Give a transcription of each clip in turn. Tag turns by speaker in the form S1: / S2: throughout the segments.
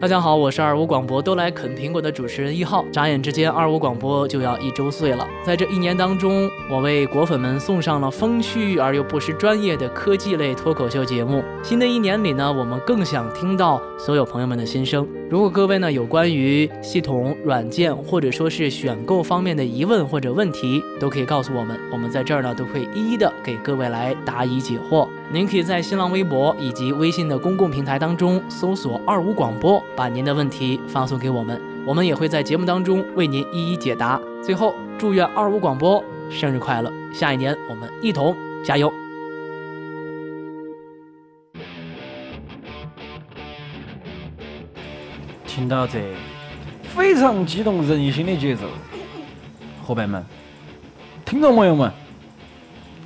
S1: 大家好，我是二五广播都来啃苹果的主持人一号。眨眼之间，二五广播就要一周岁了。在这一年当中，我为果粉们送上了风趣而又不失专业的科技类脱口秀节目。新的一年里呢，我们更想听到所有朋友们的心声。如果各位呢有关于系统、软件或者说是选购方面的疑问或者问题，都可以告诉我们，我们在这儿呢都会一一的给各位来答疑解惑。您可以在新浪微博以及微信的公共平台当中搜索“二五广播”，把您的问题发送给我们，我们也会在节目当中为您一一解答。最后，祝愿二五广播生日快乐！下一年我们一同加油！
S2: 听到这非常激动人心的节奏，伙伴们、听众朋友们，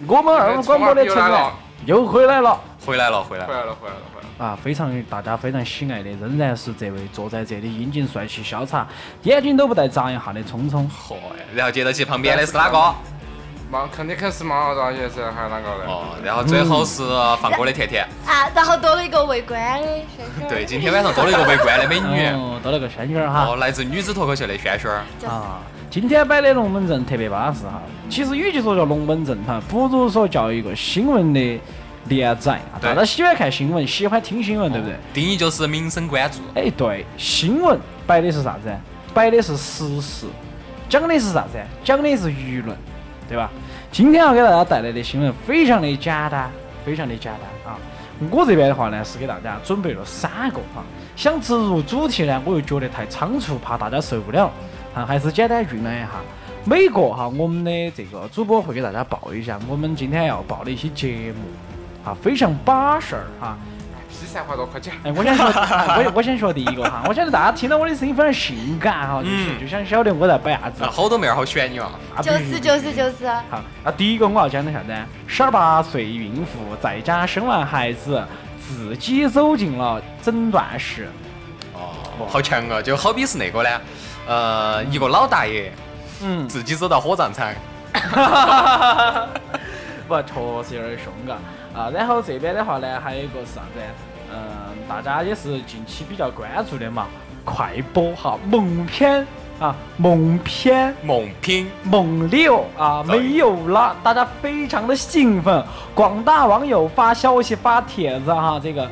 S2: 我们二五广播的成员又回来了
S3: 回来了，回来了。
S4: 回来了，回来了，回来了。
S2: 啊！非常大家非常喜爱的，仍然是这位坐在这里英俊帅气、潇洒、眼睛都不带眨一下的聪聪。
S3: 嚯，然后接到起旁边的是哪个？
S4: 毛肯定肯是毛大爷噻，还有哪个的？
S3: 哦，然后最后是放歌的甜甜。
S5: 啊，然后多了一个围观的轩轩。
S3: 对，今天晚上多了一个围观的美女。
S2: 哦，多了个轩轩儿哈。
S3: 哦，来自女子脱口秀的轩轩儿。
S2: 啊，今天摆的龙门阵特别巴适哈。其实与其说叫龙门阵哈，不如说叫一个新闻的连载。
S3: 对
S2: 大家喜欢看新闻，喜欢听新闻，对不对？
S3: 定义就是民生关注。
S2: 哎，对，新闻摆的是啥子？摆的是时事，讲的是啥子？讲的是舆论，对吧？今天要给大家带来的新闻非常的简单，非常的简单啊。我这边的话呢，是给大家准备了三个啊。想植入主题呢，我又觉得太仓促，怕大家受不了啊，还是简单酝酿一下。每个哈，我们的这个主播会给大家报一下我们今天要报的一些节目啊，非常巴适儿哈。
S4: 披萨话多，快讲。
S2: 哎，我先说，我我先说第一个哈，我晓得大家听到我的声音非常性感哈，就是
S3: 嗯
S2: 就想晓得我在摆啥子
S3: 啊，。好多妹儿好选你哦。
S2: 啊
S5: 就是就是就是，
S2: 好，那第一个我要讲的啥子？十二八岁孕妇在家生完孩子，自己走进了诊断室。
S3: 哦，好强啊！就好比是那个呢，呃，一个老大爷
S2: 嗯，
S3: 自己走到火葬场，
S2: 不，确实有点凶嘎。啊，然后这边的话呢，还有一个是啥子？嗯，大家也是近期比较关注的嘛，快播哈，萌片啊，萌片。
S3: 猛拼、
S2: 猛六啊，没有了，大家非常的兴奋，广大网友发消息发帖子哈，这个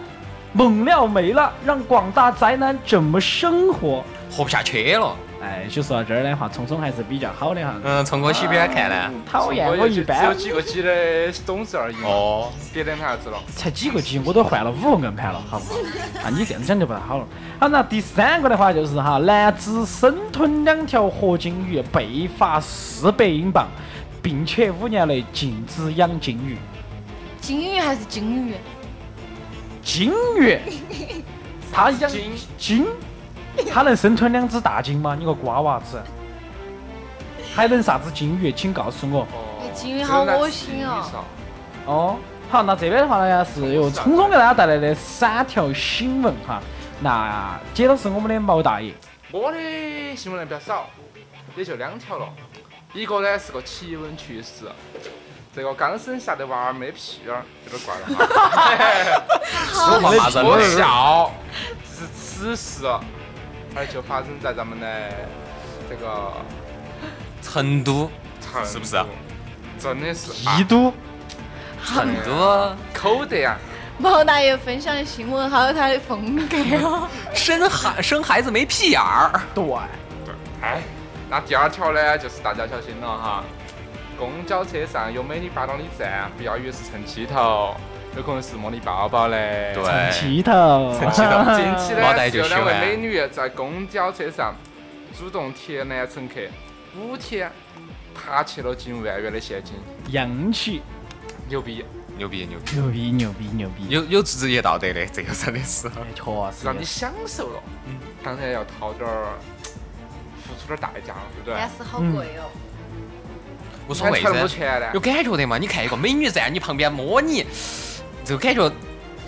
S2: 猛料没了，让广大宅男怎么生活？
S3: 活不下去了。
S2: 哎，就说到这儿的话，聪聪还是比较好的哈。
S3: 嗯，从我喜欢看呢？
S2: 讨厌我一
S4: 般只有
S2: 般，
S4: 几个 G 的懂事而已。
S3: 哦，
S4: 别的啥子了。
S2: 才几个 G，我都换了五个硬盘了，好不好？啊，你这样子讲就不太好了。好，那第三个的话就是哈，男子生吞两条活金鱼，被罚四百英镑，并且五年内禁止养金鱼。
S5: 金鱼还是金鱼？
S2: 金鱼，他养
S4: 金
S2: 金，它能生吞两只大鲸吗？你个瓜娃子，还能啥子金鱼？请告诉我。
S4: 哦
S5: 金鱼好恶心哦。
S2: 哦，好，那这边的话呢是由聪聪给大家带来的三条新闻哈。那接着是我们的毛大爷，
S4: 我的新闻呢比较少，也就两条了。一个呢是个奇闻趣事，这个刚生下的娃儿没屁眼儿，有点怪了哈。
S3: 说话骂人
S4: 我
S3: 了。
S4: 笑，这是此事，而就发生在咱们的这个
S3: 成都，
S4: 成
S3: 是不是啊？
S4: 真的是
S2: 帝都
S3: 成都
S4: 口德呀！
S5: 毛大爷分享的新闻好有他的风格哦。
S3: 生孩生孩子没屁眼儿。
S2: 对，
S4: 对，哎，那第二条呢，就是大家小心了哈。公交车上有美女扒到你站，不要以为是乘气头，有可能是摸你包包嘞。
S3: 对
S2: 气头，
S3: 气头
S4: 近期
S3: 毛大
S4: 呢，是有两位美女在公交车上主动贴男乘客五天爬起了近万元的现金，
S2: 洋气，
S4: 牛逼！
S3: 牛逼牛逼，
S2: 牛逼牛逼牛逼，
S3: 有有职业道德的，这个真的是。
S2: 哎确实
S4: 让你享受了，当然要掏点儿，付出点儿代价了，对不对？
S5: 但是好贵哦。
S3: 无所谓噻，有？感觉的嘛？你看一个美女站你旁边摸你，这个感觉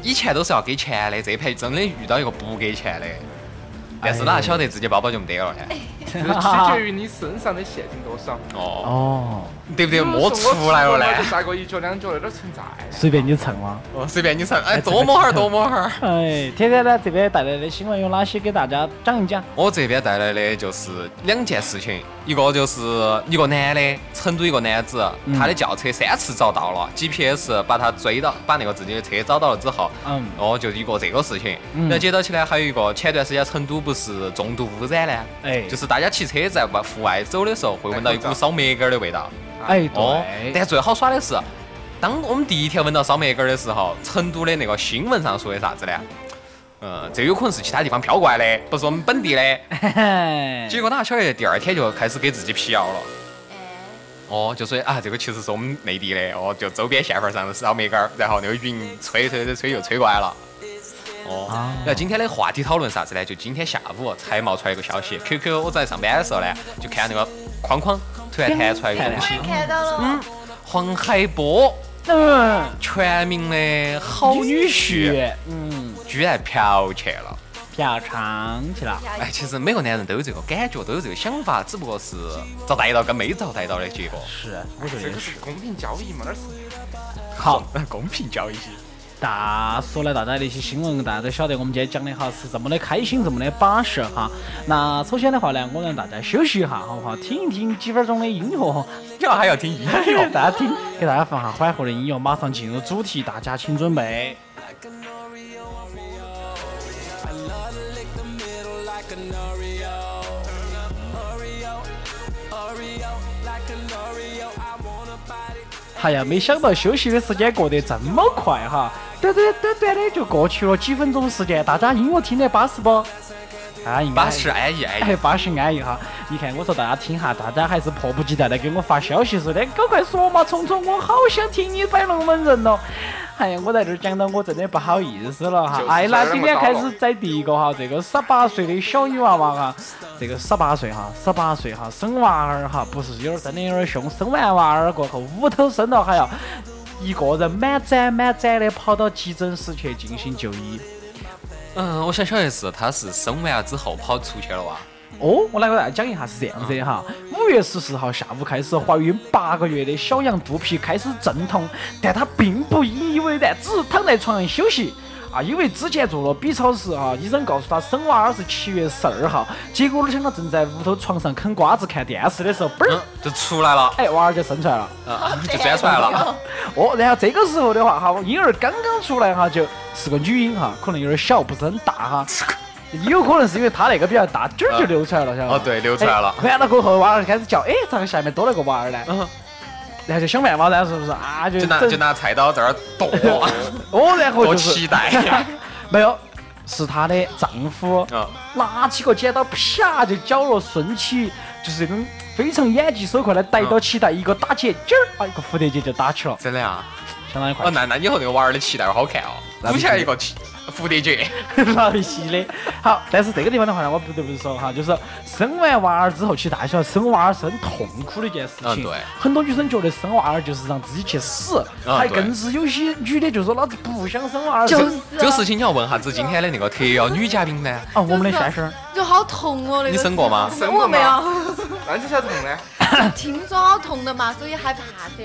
S3: 以前都是要给钱的，这盘真的遇到一个不给钱的，但是哪晓得自己包包就没得了噻。
S4: 取决于你身上的现金多少。
S3: 哦，
S2: 哦，
S3: 对不对？摸出来了
S4: 我就
S3: 呢。
S4: 咋个一脚两脚有点存在。
S2: 随便你蹭嘛。
S3: 哦，随便你蹭，哎，多摸哈儿，多摸哈儿。
S2: 哎，天天呢这边带来的新闻有哪些？给大家讲一讲。
S3: 我这边带来的就是两件事情，一个就是一个男的，成都一个男子，他的轿车三次遭到了，GPS 把他追到，把那个自己的车找到了之后，
S2: 嗯
S3: 哦，就一个这个事情。
S2: 嗯
S3: 然后接到起来还有一个，前段时间成都不是重度污染呢？
S2: 哎
S3: 就是大家骑车在外户外走的时候，会闻到一股烧麦秆儿的味道。
S2: 哎，
S3: 哦，
S2: 对，
S3: 但最好耍的是，当我们第一天闻到烧麦秆儿的时候，成都的那个新闻上说的啥子呢？嗯，这有可能是其他地方飘过来的，不是我们本地的。结果哪晓得第二天就开始给自己辟谣了。哦，就说啊，这个其实是我们内地的，哦，就周边县份上的烧麦秆儿，然后那个云吹吹吹吹又吹过来了。哦，然后今天的话题讨论啥子呢？就今天下午才冒出来一个消息，QQ 我在上班的时候呢，就看那个框框突然弹出来一个东西，
S5: 看到了，
S3: 黄海波
S2: 嗯，
S3: 全民的好女婿，
S2: 嗯，
S3: 居然嫖去了。
S2: 嫖娼去了。
S3: 哎，其实每个男人都有这个感觉，都有这个想法，只不过是遭逮到跟没遭逮到的结果。
S2: 是，我觉得
S4: 这个
S2: 是。
S4: 是公平交易嘛，那是。
S2: 好，
S3: 公平交易。
S2: 大说来大家的一些新闻，大家都晓得，我们今天讲的哈是这么的开心，这么的巴适哈。那首先的话呢，我让大家休息一下，好不好？听一听几分钟的音乐，
S3: 你还要听音乐？
S2: 大家听，给大家放下 缓和的音乐，马上进入主题，大家请准备。哎呀，没想到休息的时间过得这么快哈，短短短短的就过去了几分钟时间，大家音乐听得巴适不？啊，应该
S3: 巴适安逸。
S2: 哎，巴适安逸哈！你看，我说大家听哈，大家还是迫不及待的给我发消息说的，赶快说嘛，聪聪，我好想听你摆龙门阵哦。哎呀，我在这儿讲到我真的不好意思了哈
S4: 就。是
S2: 哎，那今天开始在第一个哈，这个十八岁的小女娃娃哈，这个十八岁哈，十八岁哈，生娃儿哈，不是有点真的有点凶，生完娃儿过后屋头生了还要一个人满载满载的跑到急诊室去进行就医。
S3: 嗯，我想晓得是他是生完了之后跑出去了哇？
S2: 哦，我来给大家讲一下是这样子的哈。五月十四号下午开始，怀孕八个月的小杨肚皮开始阵痛，但她并不以为然，只是躺在床上休息。啊，因为之前做了 B 超时啊，医生告诉他生娃儿是七月十二号，结果呢，想到正在屋头床上啃瓜子看电视的时候，嘣
S3: 就出来了，
S2: 哎，娃儿就生出来了。
S3: 啊，就钻出来了。
S2: 哦，然后这个时候的话哈，婴儿刚刚出来哈，就是个女婴哈，可能有点小，不是很大哈。有可能是因为他那个比较大，点儿就流出来了，晓得吧？
S3: 哦，对，流出来了。
S2: 完了过后，娃儿就开始叫，哎，咋个下面多了个娃儿呢？
S3: 嗯，
S2: 然后就想办法噻，是不是啊？就
S3: 就拿就拿菜刀在那儿剁，
S2: 哦，然后
S3: 多
S2: 就是
S3: 期待。
S2: 没有，是她的丈夫
S3: 嗯，
S2: 拿起个剪刀，啪就绞了顺起，就是这种非常眼疾手快的逮到脐带，一个打结，劲儿，啊，一个蝴蝶结就打起了，
S3: 真的啊？
S2: 相当于快
S3: 哦，那那以后那个娃儿的脐带好看哦，鼓起来一个脐蝴蝶结。
S2: 老细的。好，但是这个地方的话呢，我不得不说哈，就是生完娃儿之后，其实大家晓得生娃儿是很痛苦的一件事情。
S3: 嗯对
S2: 很多女生觉得生娃儿就是让自己去死，
S3: 嗯
S2: 还更是有些女的就说老子不想生娃儿。
S5: 就是
S3: 这个事情你要问下子今天的那个特邀女嘉宾呢？
S2: 啊，我们的先生。
S5: 就好痛哦，那个
S3: 你生过吗
S5: 生过没有，
S4: 那你才痛呢？
S5: 听说好痛的嘛，所以害怕噻。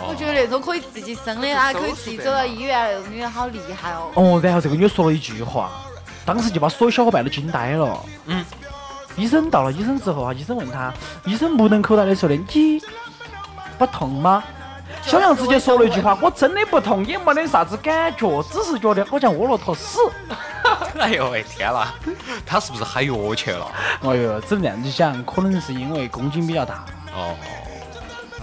S3: 哦
S5: 我觉得那种可以自己生的，啊，可以自己走到医院那种女人好厉害哦。
S2: 哦，然后这个女的说了一句话，当时就把所有小伙伴都惊呆了。
S3: 嗯。
S2: 医生到了医生之后啊，医生问他，医生目瞪口呆的说的，你不痛吗？小杨直接说了一句话，我真的不痛，也没得啥子感觉，只是觉得好像窝了坨屎。
S3: 哎呦喂，天哪，他是不是嗨药去了？
S2: 哎呦，只能这样子想，可能是因为宫颈比较大，
S3: 哦，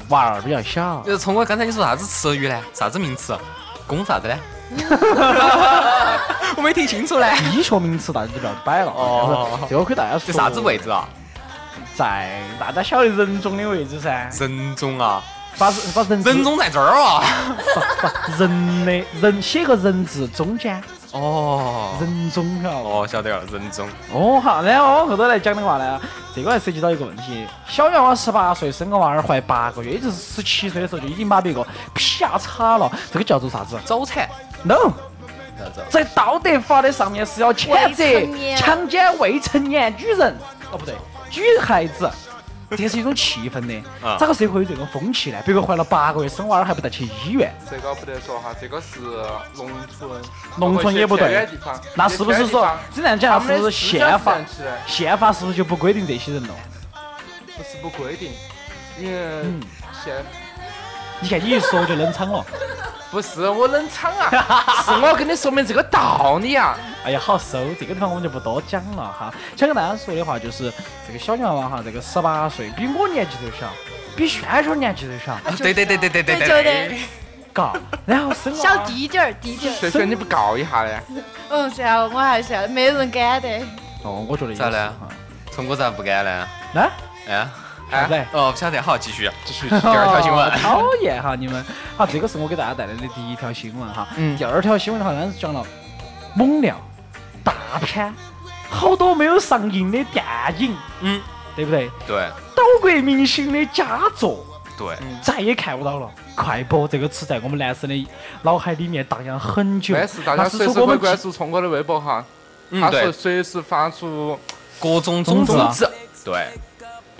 S2: 娃儿比较小。
S3: 呃，聪哥，刚才你说啥子词语呢？啥子名词？公啥子呢？我没听清楚呢。
S2: 医学名词大家就不要摆了，
S3: 哦
S2: 这个给大家说。
S3: 这啥子位置啊？
S2: 在大家晓得人中的位置噻，
S3: 人中啊，
S2: 把把人
S3: 人中在这儿啊。
S2: 不人的人写个人字中间，
S3: 哦，
S2: 人中晓得不？
S3: 哦，晓得了，人中。
S2: 哦好，然后往后头来讲的话呢，这个还涉及到一个问题，小娃娃十八岁生个娃儿怀八个月，也就是十七岁的时候就已经把别个啪嚓了，这个叫做啥子
S3: 早产。
S2: ？No，
S3: 走。
S2: 在道德法的上面是要谴
S5: 未
S2: 责强奸未成年女人，哦不对，女孩子。这是一种气氛的
S3: 啊，
S2: 咋个社会有这种风气呢？别个怀了八个月生娃儿还不带去医院，
S4: 这个不得说哈，这个是农村，
S2: 农村也不对那是不是说这样讲是不是宪法？宪法是不是就不规定这些人了？
S4: 不是不规定，因为
S2: 嗯
S4: 现
S2: 你看你一说就冷场了。
S4: 不是我冷场啊，是我跟你说明这个道理啊。
S2: 哎呀，好收，这个地方我们就不多讲了哈。想跟大家说的话就是，这个小娃娃哈，这个十八岁，比我年纪都小，比轩轩年纪都小，
S3: 对对对对对对
S5: 对就得
S2: 嘎。然后生娃
S5: 小弟弟儿，弟弟儿。
S4: 轩轩，你不告一下嘞？
S5: 嗯，算了，我还是要，没人敢的。
S2: 哦，我觉得也
S3: 咋呢
S2: 是哈。
S3: 聪哥咋不敢呢？
S2: 来，
S3: 哎，
S2: 啥子？
S3: 哦，不晓得，好，继续，继续，第二条新闻
S2: 哦。讨厌哈你们。好，这个是我给大家带来的第一条新闻哈。
S4: 嗯
S2: 第二条新闻的话，刚才是讲了猛料、大片，好多没有上映的电影，
S3: 嗯，
S2: 对不对？
S3: 对
S2: 岛国明星的佳作。
S3: 对，
S2: 再也看不到了。快播这个词在我们男生的脑海里面荡漾很久。
S4: 没事，大家随时会
S2: 说我们
S4: 关注聪哥的微博哈，
S3: 嗯对
S4: 他是，随时发出
S3: 各种种子。对，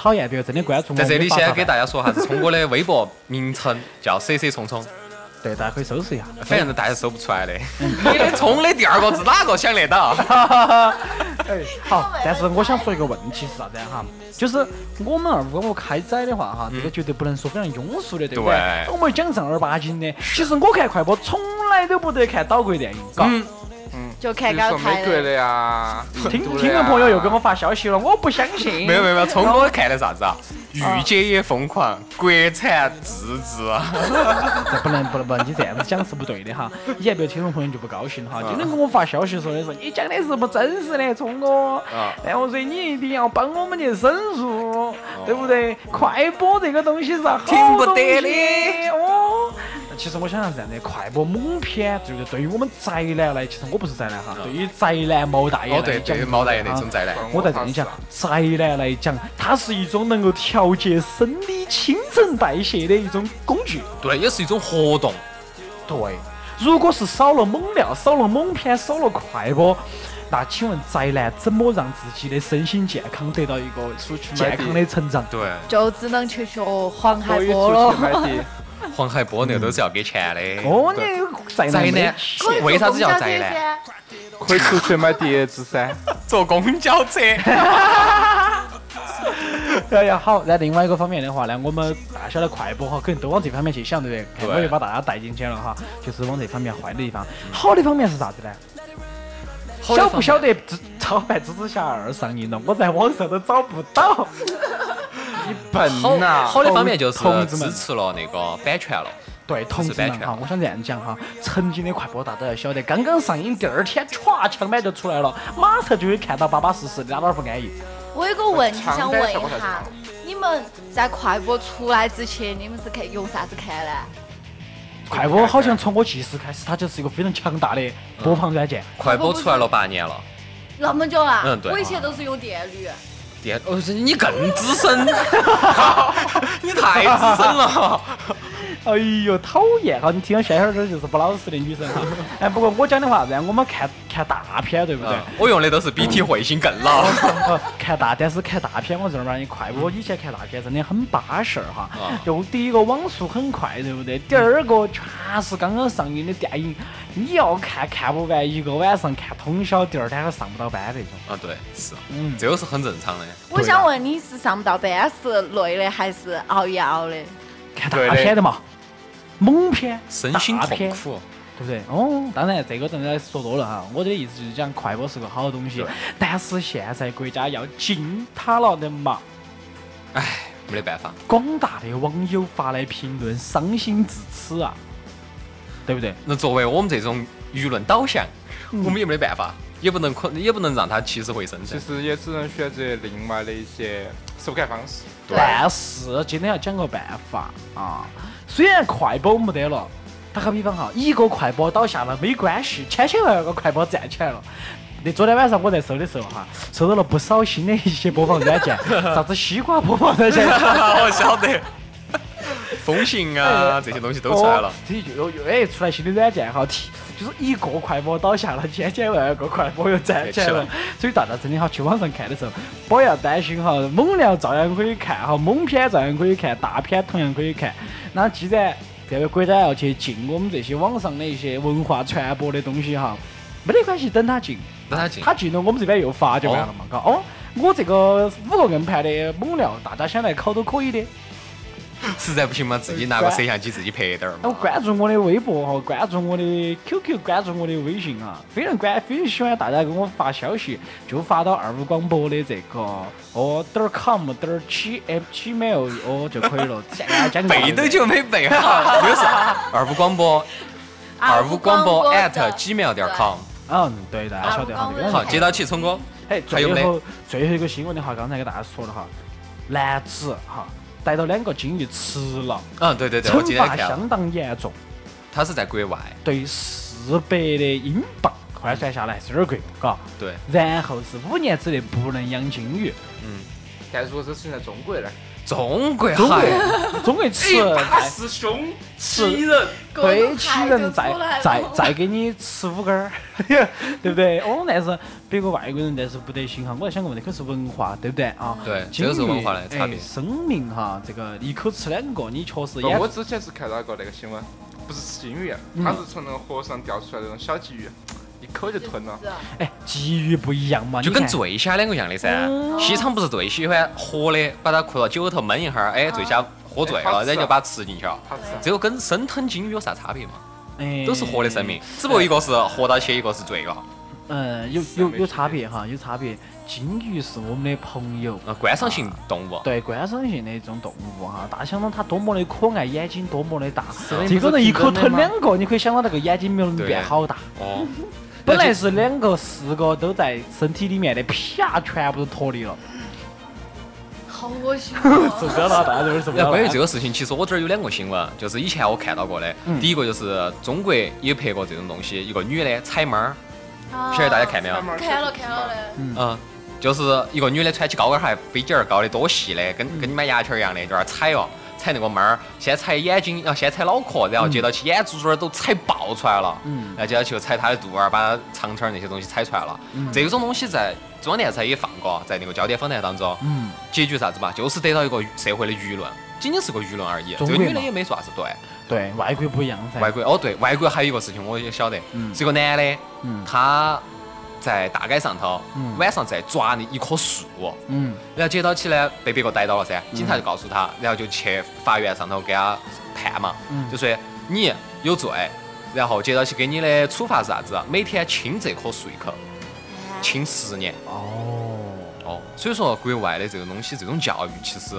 S2: 讨厌别个真的关注我。
S3: 在这里先给，大家说哈子，聪哥的微博名称叫 CC 聪聪，
S2: 对，大家可以搜索一下。
S3: 反正大家搜不出来的。你的聪的第二个字哪个想得到？
S2: 哎，好，但是我想说一个问题是啥子哈？就是我们二五我开载的话哈，这个绝对不能说非常庸俗的，对不对？
S3: 对
S2: 我们讲正儿八经的。其实我看快播从来都不得看岛国电影，嘎。
S5: 就看
S4: 比如说
S5: 高台的。
S4: 美国的呀，
S2: 听听众朋友又给我发消息了，我不相信。
S3: 没有没有没有，聪哥看的啥子啊？御姐也疯狂，国产自制。
S2: 这不能不能不能，你这样子讲是不对的哈。以前别听众朋友就不高兴了哈，今天给我发消息说的是你讲的是不真实的，聪哥。
S3: 啊
S2: 然后说你一定要帮我们去申诉，对不对？快播这个东西是好
S3: 听不得的。
S2: 其实我想是这样的，快播猛片，对不对？对于我们宅男来，其实我不是宅男哈，对于宅男毛大爷
S3: 哦
S2: 来讲，
S3: 对对，毛大爷那种宅男。
S2: 我在这里讲，宅男来讲，它是一种能够调节生理新陈代谢的一种工具。
S3: 对，也是一种活动。
S2: 对，如果是少了猛料、少了猛片、少了快播，那请问宅男怎么让自己的身心健康得到一个健康的成长？
S3: 对，
S5: 就只能去学黄海波了。
S4: 碟。
S3: 黄海波那个都是要给钱的。
S2: 哦，
S4: 对
S2: 你宅
S3: 宅男
S5: 可以坐
S3: 为啥子叫宅男？
S4: 可以出去买碟子噻。
S3: 坐公交车。
S2: 哎呀，好。那另外一个方面的话呢，我们大家晓得快播哈，肯定都往这方面去想，对不对？
S3: 对
S2: 看我又把大家带进去了哈，就是往这方面坏的地方。好的方面是啥子呢？晓不晓得《超凡蜘蛛侠二》上映了？我在网上都找不到。
S4: 你笨
S3: 好
S4: 呐！
S3: 好的方面就是
S2: 同志们
S3: 支持了那个版权了。
S2: 对，同志
S3: 版权
S2: 们哈，我想这样讲哈，曾经的快播大家都要晓得，刚刚上映第二天，歘，枪版就出来了，马上就会看到巴巴适适的，哪哪儿不安逸。
S5: 我有个问题想问一下，你们在快播出来之前，你们是看用啥子看呢？
S2: 快播好像从我记事开始，它就是一个非常强大的播放软件。
S3: 快播出来了八年了，
S5: 那么久啊？
S3: 嗯对
S5: 我以前都是用电驴。
S3: 电哦，是你更资深，你太资深了。
S2: 哎呦，讨厌哈！你听到轩轩这儿就是不老实的女生哈。哎，不过我讲的话，让我们看看大片，对不对？
S3: 嗯我用的都是比体彗星更老。
S2: 呃，看大，但是看大片，我正儿八经快播以前看大片真的很巴适儿哈
S3: 啊。
S2: 就第一个网速很快，对不对？第二个全是刚刚上映的电影，你要看看不完，一个晚上看通宵，第二天还上不到班那种。
S3: 啊，对，是，
S2: 嗯，
S3: 这个是很正常的。
S5: 我想问你是上不到班是累的还是熬夜熬的？
S2: 看大片的嘛，猛片，
S3: 身心痛苦，
S2: 对不对？哦，当然这个真的说多了哈。我的意思就是讲快播是个好东西，但是现在国家要禁它了的嘛。
S3: 哎，没得办法。
S2: 广大的网友发来评论，伤心至此啊，对不对？
S3: 那作为我们这种舆论导向，
S2: 嗯
S3: 我们也没得办法，也不能可，也不能让它起死回生噻
S4: 其。实也只能选择另外的一些收看方式。
S2: 但是今天要讲个办法啊，虽然快播没得了，打个比方哈，一个快播倒下了没关系，千千万万个快播站起来了。那昨天晚上我在搜的时候哈，搜到了不少新的一些播放软件，啥子西瓜播放软件，
S3: 我晓得，风行啊这些东西都出来了
S2: 哦。这就又又哎出来新的软件哈，提就是一个快播倒下了，千千万万个快播又站起来了。所以大家真的哈，去网上看的时候，不要担心哈，猛料照样可以看哈，猛片照样可以看，大片同样可以看。那既然这个国家要去禁我们这些网上的一些文化传播的东西哈，没得关系，等他禁。
S3: 等他进，
S2: 他进了，我们这边又发就完了嘛，嘎。哦，我这个五个硬盘的猛料，大家想来考都可以的。
S3: 实在不行嘛，自己拿个摄像机自己拍点儿
S2: 哦，
S3: 嘛。
S2: 关注我的微博哈，关注我的 QQ，关注我的微信啊，非常关，非常喜欢大家给我发消息，就发到二五广播的这个哦点儿 com 点儿 g m gmail 哦就可以了。现在讲
S3: 背都就没背好，就是二五广播，二五广播 at
S5: 的
S3: gmail 点 com。
S2: 嗯，对，大家晓得哈，这个
S3: 好，接到起，聪哥。
S2: 哎，
S3: 还有没
S2: 最后最后一个新闻的话，刚才给大家说了哈，男子哈逮到两个金鱼吃了，
S3: 嗯，对对对，我
S2: 惩
S3: 今天看了，
S2: 罚相当严重。
S3: 他是在国外。
S2: 对四百的英镑换算下来是有点贵，嘎。
S3: 对，
S2: 然后是五年之内不能养金鱼，
S3: 嗯，
S4: 但如果这事情在中国呢？
S3: 中国
S2: 中国中国吃再
S4: 师兄
S2: 吃
S4: 人，
S2: 对其人再再再给你吃五根儿，对不对？哦，但是别个外国人但是不得行哈，我在想个问题，可是文化对不对？啊？
S3: 对
S2: 金
S3: 这个是文化的差别。
S2: 哎生命哈，这个一口吃两个，你确实
S4: 我之前是看到过那个新闻，不是吃金鱼，
S2: 嗯。
S4: 它是从那个河上钓出来那种小鲫鱼，一口就吞了。
S2: 哎，鲫鱼不一样嘛，
S3: 就跟醉虾两个一样的噻。西昌不是最喜欢活的，把它扣到酒里头焖一下儿，哎，醉虾喝醉了，然后就把它吃进去了。这个跟生吞金鱼有啥差别嘛？
S2: 哎
S3: 都是活的生命，只不过一个是活到起，一个是醉了。
S2: 嗯，有有有差别哈，有差别。金鱼是我们的朋友，
S3: 啊，观赏性动物。
S2: 对观赏性的一种动物哈。大家想到它多么的可爱，眼睛多么的大，这个人一口吞两个，你可以想到那个眼睛没有
S3: 对
S2: 变好大。
S3: 哦，
S2: 本来是两个、四个都在身体里面的，啪，全部都脱离了。
S5: 好恶心
S2: 受
S5: 哦！
S2: 不了了，大家有点受不了了。
S3: 关于这个事情，其实我这儿有两个新闻，就是以前我看到过的。
S2: 嗯
S3: 第一个就是中国也拍过这种东西，一个女的踩猫儿，不晓得大家看没有？
S5: 看了看了的，
S3: 嗯，就是一个女的穿起高跟鞋，飞机儿高的，多细的，跟跟你买牙签儿一样的，就在那儿踩哦，踩那个猫儿，先踩眼睛，然后先踩脑壳，然后接到起眼珠珠儿都踩爆出来了，
S2: 嗯
S3: 然后接到去踩它的肚儿，把她肠肠儿那些东西踩出来了。这种东西在中央电视台也放过，在那个焦点访谈当中，
S2: 嗯，
S3: 结局啥子嘛？就是得到一个社会的舆论，仅仅是个舆论而已。这个女的也没说啥子对。
S2: 对外国不一样噻。
S3: 外国哦对，外国还有一个事情我也晓得，
S2: 嗯
S3: 是一个男的，
S2: 嗯
S3: 他在大街上头，
S2: 嗯
S3: 晚上在抓的一棵树，
S2: 嗯
S3: 然后接到起呢被别个逮到了噻，警察就告诉他，然后就去法院上头给他判嘛，
S2: 嗯
S3: 就说你有罪，然后接到起给你的处罚是啥子？每天亲这棵树一口，亲十年。
S2: 哦。
S3: 哦，所以说国外的这个东西，这种教育其实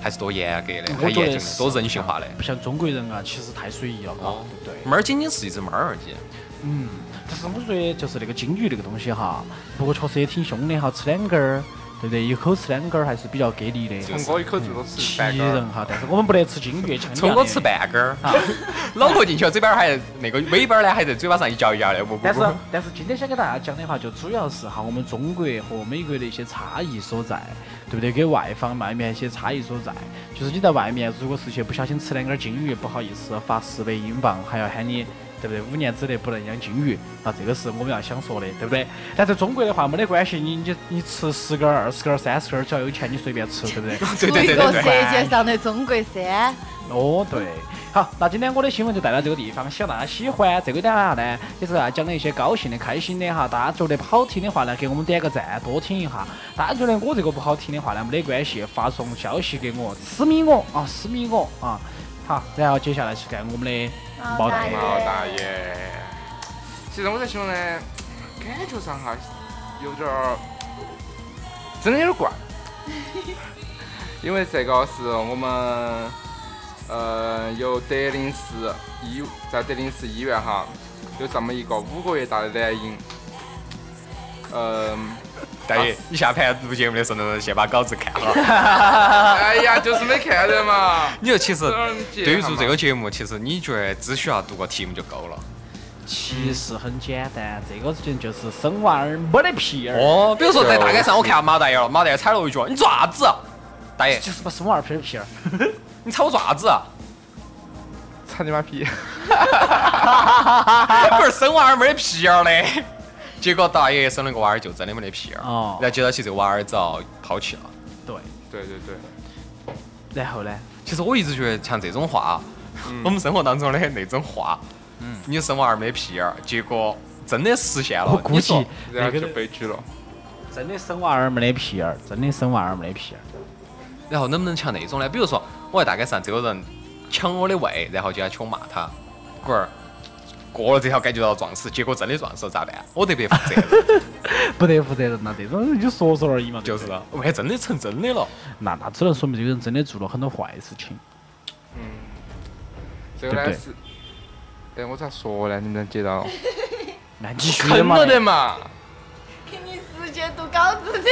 S3: 还是多严格的，还严谨的，多人性化的。
S2: 不像中国人啊，其实太随意了，
S3: 哦
S2: 对不对？
S3: 猫儿仅仅是一只猫儿而已。
S2: 嗯，但是我觉得就是那个金鱼那个东西哈，不过确实也挺凶的哈，吃两根儿，对不对？一口吃两根儿还是比较给力的。
S4: 聪哥一口最多吃
S2: 气
S4: 半根儿
S2: 人哈，但是我们不得吃金鱼，强调的
S3: 从我吃半根儿，
S2: 啊。
S3: 脑壳进去了，嘴巴儿还那个尾巴儿呢，还在嘴巴上一嚼一嚼的。
S2: 但是，但是今天想给大家讲的话，就主要是哈我们中国和美国的一些差异所在，对不对？跟外方外面一些差异所在，就是你在外面如果是去不小心吃两根金鱼，不好意思罚十百英镑，还要喊你。对不对？五年之内不能养金鱼，啊，这个是我们要想说的，对不对？但在中国的话没得关系，你你你吃十根儿、二十根儿、三十根儿，只要有钱你随便吃，对不对？
S3: 对
S5: 出一个
S3: 对对对对。
S5: 舌尖上的中国山，
S2: 哦，对，好，那今天我的新闻就带到这个地方，希望大家喜欢。这个点儿呢，也是大家讲了一些高兴的、开心的哈。大家觉得不好听的话呢，给我们点个赞，多听一下。大家觉得我这个不好听的话呢，没得关系，发送消息给我，私密我啊，私密我啊。好，然后接下来是干我们的毛大爷。
S4: 毛大爷。其实我在新闻呢，感觉上哈有点儿，真的有点儿怪，因为这个是我们呃由德林市医在德林市医院哈有这么一个五个月大的男婴，嗯、
S3: 大爷，你下盘录节目的时候呢，先把稿子看了。
S4: 哎呀，就是没看人嘛。
S3: 你说其实对于做这个节目，其实你觉得只需要读个题目就够了。
S2: 其实很简单，这个事情就是生娃儿没得屁儿，
S3: 哦，比如说在大街上，我看到马大爷了，马大爷踩了我一脚，你做啥子？大爷，
S2: 就是把生娃儿撇的屁儿。
S3: 你踩我做啥子？
S4: 踩你妈皮！
S3: 不是生娃儿没得屁眼儿的，结果大爷生了个娃儿就真的没得屁眼儿，
S2: 哦
S3: 然后接到起这个娃儿遭抛弃了。
S2: 对，
S4: 对对对，
S2: 然后呢？
S3: 其实我一直觉得像这种话，我们生活当中的那种话，嗯，你生娃儿没屁眼儿，结果真的实现了。
S2: 我估计
S4: 然后就
S2: 那个
S4: 悲剧了。
S2: 真的生娃儿没得屁眼儿，真的生娃儿没得屁眼儿。
S3: 然后能不能像那种呢？比如说，我大概上这个人抢我的位，然后就要去骂他，龟儿过了这条街就要撞死，结果真的撞死了咋办？我得不得负责任？
S2: 不得负责任呐，这种人就说说而已嘛。
S3: 就是万一真的成真的了，
S2: 那那只能说明这个人真的做了很多坏事情。
S4: 这个呢
S2: 对不
S4: 是，哎，我咋说呢？你们能接到？
S2: 那继续嘛。
S4: 坑了的嘛。
S5: 给你时间读稿子的。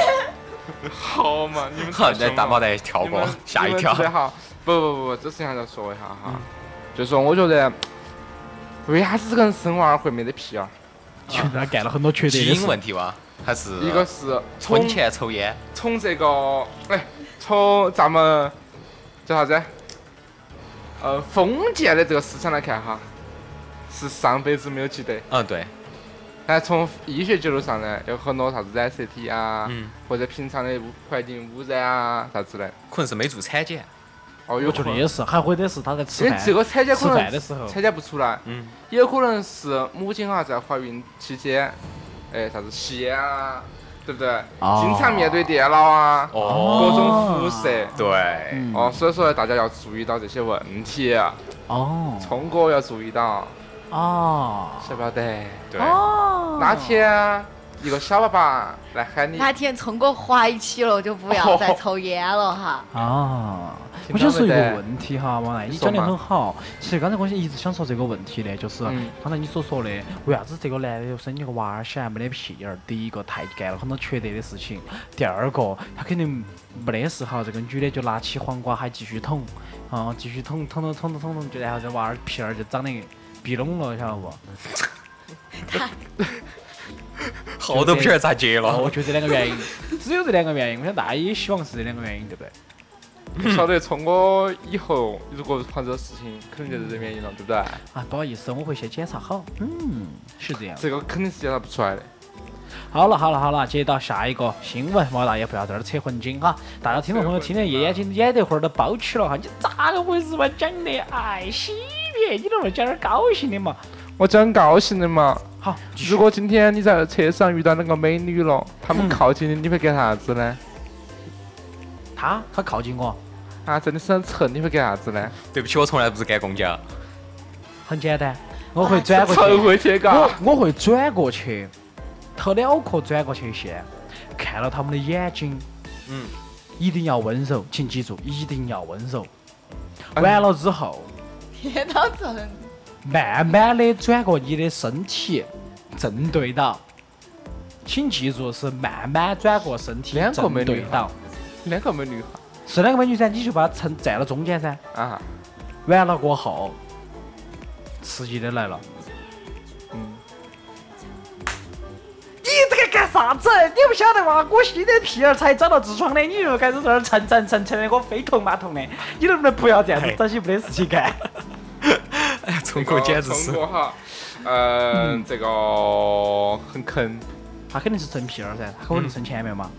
S4: 好嘛，你们
S3: 好，
S4: 太凶了
S3: 那大毛蛋跳过下一条
S4: 不不不不，这事情还是要说一下哈。就说我觉得，为啥子这个人生娃儿会没得屁眼儿？
S2: 确实他干了很多缺德
S3: 基因
S2: 的事。
S3: 问题哇，还是
S4: 一个是从
S3: 婚前抽烟？
S4: 从这个，哎，从咱们叫啥子？呃，封建的这个思想来看哈，是上辈子没有积德。
S3: 嗯，对，
S4: 但从医学角度上呢，有很多啥子染色体啊，
S3: 嗯，
S4: 或者平常的污环境污染啊，啥子的。
S3: 可能是没做产检。
S4: 哦，有
S2: 我
S4: 可能。
S2: 觉得也是，还或者是他在吃饭。
S4: 因为这个产检可
S2: 吃
S4: 能
S2: 饭的时候
S4: 产检不出来，
S3: 嗯，
S4: 也有可能是母亲哈在怀孕期间，哎，啥子吸烟啊，对不对？
S2: 哦
S4: 经常面对电脑啊，
S3: 哦，
S4: 各种辐射。
S3: 对，
S2: 嗯
S4: 哦，所以说大家要注意到这些问题，
S2: 哦
S4: 聪哥要注意到，
S2: 哦
S4: 晓不晓得？
S3: 对，
S2: 哦
S4: 那天一个小爸爸来喊你，
S5: 那天聪哥怀起了，就不要再抽烟了哈。
S2: 啊！
S4: 听
S2: 我想说一个问题哈，王爱，你讲的很好。其实刚才我一直想说这个问题的，就是
S4: 嗯
S2: 刚才你所说的，为啥子这个男的生起个娃儿显然没得屁眼儿？第一个，太干了很多缺德的事情；第二个，他肯定没得事哈，这个女的就拿起黄瓜还继续捅，啊，继续捅捅捅捅捅捅捅，就然后这娃儿屁眼儿就长得闭拢了，晓得不？
S3: 好多屁儿咋结
S2: 了，我
S3: 了？
S2: 觉得这两个原因，只有这两个原因。我想大家也希望是这两个原因，对不对？
S4: 不晓得从我以后如果碰这个事情，肯定就是这原因了，对不对？
S2: 啊，不好意思，我会先检查好。嗯，是这样。
S4: 这个肯定是检查不出来的。
S2: 好了好了好了，接到下一个新闻，毛大爷不要在这儿扯混经哈，大家听众朋友听得眼睛眼得花儿都包起了哈，你咋个回事嘛？讲的哎洗别，你能不能讲点高兴的嘛？
S4: 我讲高兴的嘛。
S2: 好，
S4: 如果今天你在车上遇到那个美女了，她们
S2: 嗯
S4: 靠近你，你会干啥子呢？
S2: 他他靠近我，
S4: 啊，真的是很沉，你会干啥子呢？
S3: 对不起，我从来不是赶公交。
S2: 很简单，我会转过去，
S4: 沉回去嘎
S2: 我。我会转过去，头脑壳转过去先，看了他们的眼睛，
S3: 嗯，
S2: 一定要温柔，请记住，一定要温柔。
S4: 哎
S2: 完了之后，
S5: 天到正，
S2: 慢慢的转过你的身体，正对到，请记住是慢慢转过身体，
S4: 两个
S2: 正
S4: 美女哈
S2: 对到，
S4: 两个美女哈。
S2: 是两个美女噻，你就把她撑站到中间噻。
S4: 啊，
S2: 完了过后，刺激的来了，
S4: 嗯，
S2: 你这个干啥子？你不晓得吗？我新的屁眼儿才长到痔疮的，你又开始在那儿蹭蹭蹭蹭的，我非痛马痛的。你能不能不要这样子找些没得事情干？
S3: 哎呀聪哥简直
S4: 聪
S3: 是，
S4: 哥哈，嗯，这个很坑。
S2: 他肯定是蹭屁眼儿噻，他可能蹭前面嘛。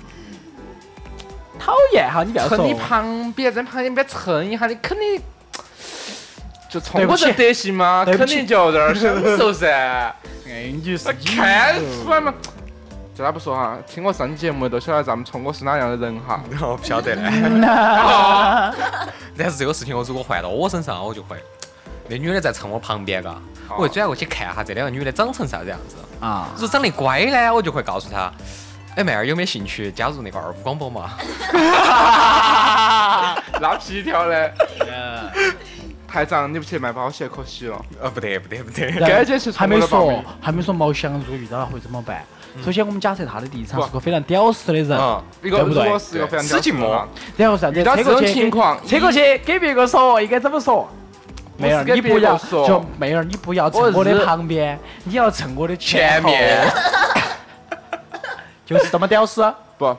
S2: 讨厌哈，你不要说
S4: 蹭你。旁边，在旁边边蹭一下，你肯定就冲我这德行嘛，
S2: 对不起
S4: 肯定就在那儿享受噻。
S2: 哎，你就是
S4: 看出来嘛。就他不说哈？听我上期节目都晓得咱们聪哥是哪样的人哈。
S3: 我不晓得嘞。但是这个事情，我如果换到我身上，我就会，那女的在蹭我旁边，嘎，我会转过去看下这两个女的长成啥子样子。
S2: 啊
S3: 如，果长得乖呢，我就会告诉她，哎妹儿，有没有兴趣加入那个二五广播嘛？
S4: 拉皮条的。排长，你不去卖保险可惜了。
S3: 呃，不得不得不得，
S4: 该姐是
S2: 还没说还没说毛翔如果遇到了会怎么办？首先，我们假设他的第一场是个非常屌丝的人，
S3: 嗯，
S4: 一个
S2: 对不对
S4: 是一个非常
S3: 死寂寞
S4: 哈，
S2: 然后啥子
S4: 遇到这种
S2: 扯过去
S4: 情况，
S2: 扯过去给别个说应该怎么说？妹儿，你不要
S4: 说
S2: 就妹儿，你不要蹭我的旁边，你要蹭我的
S3: 前面，
S2: 就是这么屌丝。
S4: 不，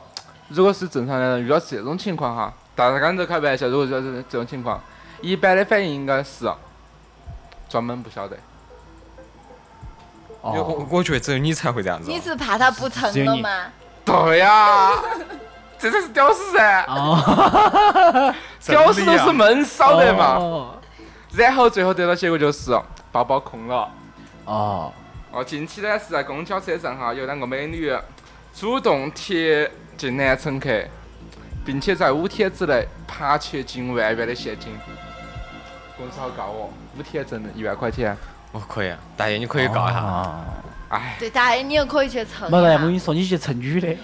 S4: 如果是正常的人遇到这种情况哈，大家刚才开玩笑，如果遇到这这种情况，一般的反应应该是专门不晓得。
S3: 我
S2: 哦，
S3: 我我觉得只有你才会这样子哦。
S5: 你是怕他不成了吗？
S4: 对呀，这才是屌丝噻，
S2: 哦，
S4: 屌丝都是闷骚的嘛。
S2: 哦
S4: 然后最后得到结果就是包包空了。
S2: 哦，
S4: 哦，近期呢是在公交车上哈，有两个美女主动贴近男乘客，并且在五天之内扒窃近万元的现金。工资好高哦，五天挣一万块钱。
S3: 哦，可以，大爷你可以告一下。
S2: 哦
S4: 哎，
S5: 对，大爷，你又可以去蹭一
S2: 没得，我跟。你说，你去蹭女的，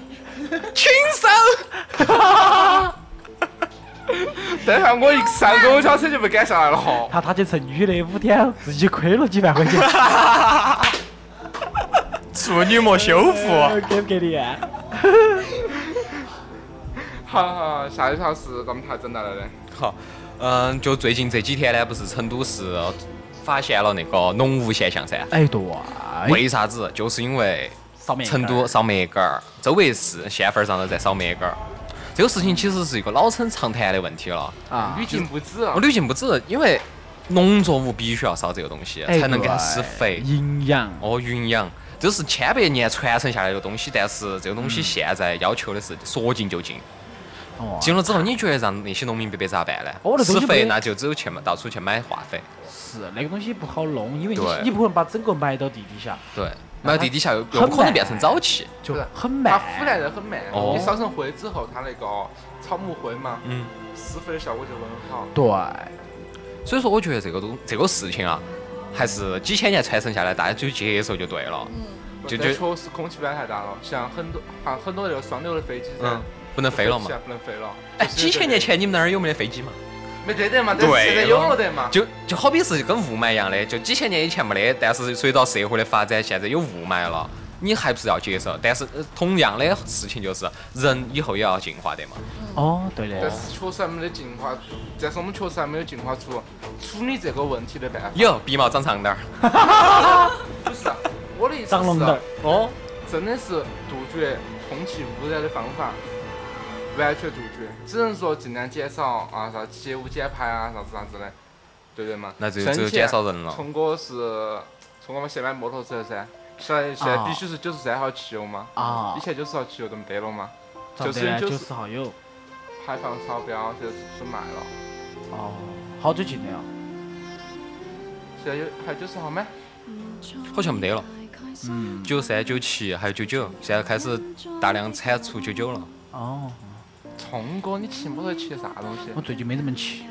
S3: 亲手。
S4: 等下我一上公交车就不敢下来了哈。
S2: 他他去蹭女的，五天自己亏了几万块钱，
S3: 处女膜修复。
S2: 给不给力啊？
S4: 好好，下一条是咱们台整到了的。
S3: 好，嗯，就最近这几天呢，不是成都市发现了那个浓雾现象噻？
S2: 哎，对，
S3: 为啥子？就是因为成都扫灭杆儿，周围是县份儿上都在扫灭杆儿。这个事情其实是一个老生常谈的问题了。
S2: 啊
S4: 屡，禁不止。
S3: 我屡禁不止，因为农作物必须要烧这个东西，
S2: 哎
S3: 才能给它施肥。
S2: 营养，
S3: 哦，营养，这是千百年传承下来的东西，但是这个东西现在要求的是说禁就禁。
S2: 哦，
S3: 禁了之后，你觉得让那些农民伯伯咋办呢？
S2: 哦那
S3: 施肥那就只有去到处去买化肥。
S2: 是那个东西不好弄，因为你你不可能把整个埋到地底下，
S3: 对，埋到地底下又
S2: 很
S3: 又可能变成沼气。
S2: 就
S4: 是
S2: 很慢。
S4: 它腐烂的很慢，
S3: 哦
S4: 你烧成灰之后，它那个草木灰嘛，
S3: 嗯，
S4: 施肥的效果就会很好。
S2: 对，
S3: 所以说我觉得这个东这个事情啊，还是几千年传承下来，大家就接受就对了。嗯
S4: 就
S3: 就
S4: 确实空气污染太大了，像很多像很多那个双流的飞机噻
S3: 嗯，，不能飞了嘛
S4: 现。在不能飞了。
S3: 哎，
S4: 就是
S3: 几千年前你们那儿有没得飞机嘛？
S4: 没得得嘛，但是
S3: 对
S4: 现在有了得嘛。
S3: 就就好比是跟雾霾一样的，就几千年以前没得，但是随着社会的发展，现在有雾霾了，你还不是要接受？但是、呃同样的事情就是，人以后也要进化的嘛。
S2: 哦，对的，
S4: 但是确实还没得进化，但是我们确实还没有进化出处理这个问题的办法。
S3: 有鼻毛长长点儿。
S4: 不是，我的意思
S2: 长龙点儿
S4: 是，
S3: 哦，
S4: 真的是杜绝空气污染的方法，完全杜绝，只能说尽量减少啊啥节污减排啊啥子啥子的，对不对嘛？
S3: 那就只有减少人了。
S4: 聪哥是通过我们先买摩托车噻，现在现在
S2: 啊。
S4: 必须是九十三号汽油嘛，
S2: 啊。
S4: 以，前九十号汽油都没得了嘛？就是
S2: 九十号有，
S4: 排放超标就是不卖了，
S2: 哦，好久进的呀？
S4: 现在有还有九十号吗？
S3: 好像没得了，
S2: 嗯，
S3: 九三、九七还有九九，现在开始大量产出九九了。
S2: 哦，
S4: 聪哥，你骑摩托骑的啥东西？
S2: 我？最近没怎么骑，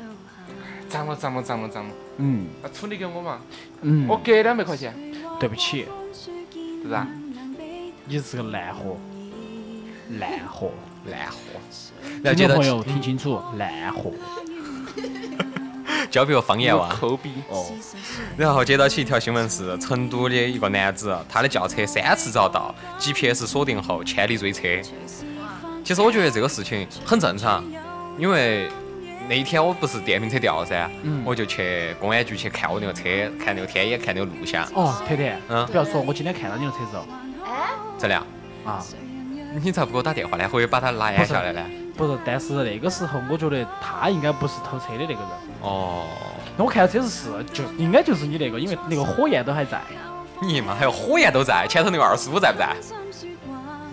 S4: 涨了涨了涨了涨了，
S2: 嗯。
S4: 那处理给我嘛，
S2: 嗯，
S4: 我给两百块钱，
S2: 对不起，
S4: 是不是啊？
S2: 你是个烂货，烂货，
S3: 烂货。然后接到
S2: 听众朋友听清楚，烂货，
S3: 教别个方言哇。
S4: 抠逼。
S2: 哦，
S3: 然后接到起一条新闻是，成都的一个男子，他的轿车三次遭盗，GPS 锁定后千里追车。其实我觉得这个事情很正常，因为那一天我不是电瓶车掉了噻，
S2: 嗯
S3: 我就去公安局去看我那个车，看那个天眼，看那个录像，
S2: 哦，甜甜，
S3: 嗯
S2: 不要说，我今天看到你的车子了
S3: 怎样？
S2: 啊，
S3: 你咋不给我打电话呢？回去把他拿压下来呢？
S2: 不是，但是那个时候我觉得他应该不是偷车的那个人，
S3: 哦，
S2: 那我看到车子是就应该就是你那个，因为那个火焰都还在，
S3: 你妈还有火焰都在，前头那个二十五在不在？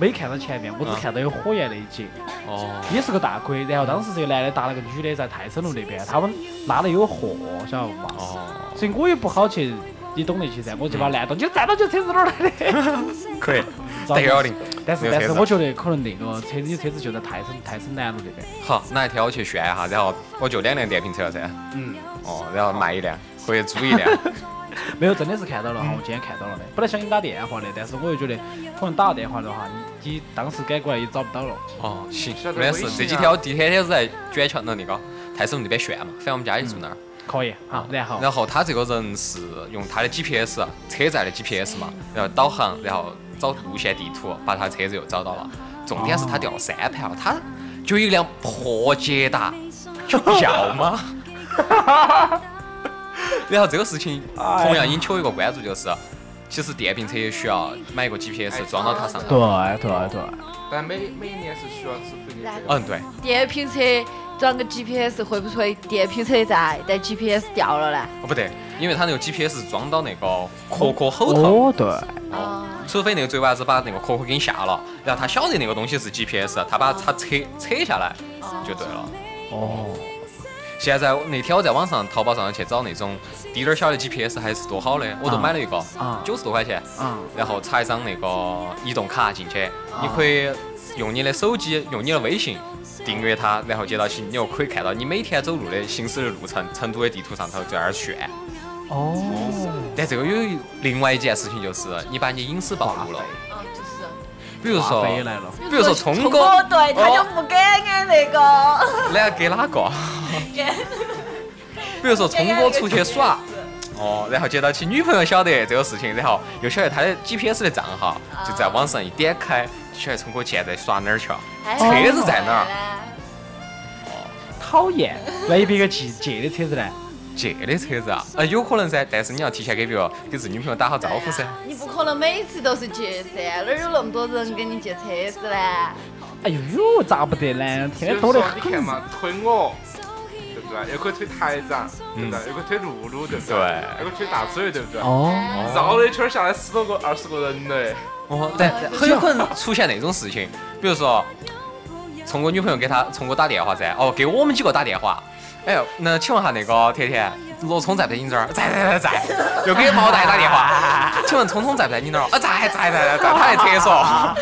S2: 没看到前面，我只
S3: 嗯
S2: 看到有火焰那一节。
S3: 哦，
S2: 也是个大亏。然后当时这个男的搭了个女的在泰森路那边，他们拉的有货，晓得不嘛？
S3: 哦，
S2: 所以我也不好去，你懂那些噻，我就把拦到，你站到就车子哪儿来的？
S3: 可以，
S2: 找
S3: 带幺零。
S2: 但是但是我觉得可能那个车子你车子就在泰森泰森南路那边。
S3: 好，哪一天我去炫一下，然后我就两辆电瓶车了噻。
S2: 嗯，
S3: 哦，然后卖一辆，或者租一辆。
S2: 没有，真的是看到了哈，我今天看到了的。本来想给你打电话的，但是我又觉得可能打个电话的话，你你当时赶过来也找不到了。
S3: 哦，行，没得事这几天我第一天也是在卷桥的那个泰森那边炫嘛，反正我们家也住那儿。
S2: 可以，好，然后
S3: 然后他这个人是用他的 GPS 车载的 GPS 嘛，然后导航，然后找路线地图，把他车子又找到了。重点是他掉了三盘了，他就一辆破捷达，就要吗？然后这个事情同样引起我一个关注，就是其实电瓶车也需要买一个 GPS 装到它上
S2: 对
S3: 头。
S2: 对对，
S4: 但每每一年是需要支付一点费用。
S3: 嗯，对，
S5: 电瓶车装个 GPS 会不会电瓶车在，但 GPS 掉了呢？
S3: 哦不对，因为它那个 GPS 装到那个壳壳后头，
S2: 哦对，
S5: 哦，
S3: 除非那个贼娃子把那个壳壳给你下了，然后他晓得那个东西是 GPS，他把它扯扯下来就对了。
S2: 哦，
S3: 现在那天我在网上淘宝上去找那种滴点儿小的 GPS 还是多好的，我都买了一个
S2: 啊，
S3: 九十多块钱，
S2: 啊，
S3: 然后插一张那个移动卡进去，你可以用你的手机，用你的微信订阅它，然后接到起，你又可以看到你每天走路的行驶的路程，成都的地图上头在那儿炫。
S2: 哦，
S3: 但这个有一另外一件事情就是，你把你隐私暴露了，
S5: 哦，就是。
S3: 比如说，比如说聪哥，
S5: 哦，对，他就不给俺那个，
S3: 那给哪个？比如说聪哥出去耍，哦，然后接到起女朋友晓得这个事情，然后又晓得他的 GPS 的账号，就在网上一点开，就晓得聪哥现在耍哪儿去了。车子在哪儿？
S2: 讨厌，万一别个借借的车子呢？
S3: 借的车子啊，呃，有可能噻，但是你要提前给别个给自己女朋友打好招呼噻。
S5: 你不可能每次都是借噻，哪儿有那么多人给你借车子呢？
S2: 哎呦呦，咋不得呢？天天多得很。
S4: 你看嘛，推我，对？又可以推台长，对不对？又可以推露露，对不对？
S3: 对
S4: 又可以推大嘴，对不对？
S2: 哦，
S4: 绕了一圈下来十多个、二十个人嘞。
S3: 哦，对很有可能出现那种事情，比如说，聪哥女朋友给他聪哥打电话噻，哦，给我们几个打电话。哎呦，那请问下那个甜甜，罗聪在不在你这儿？在在在在。又给毛蛋打电话，请问聪聪在不在你那儿？啊，在在在在在，他在厕所，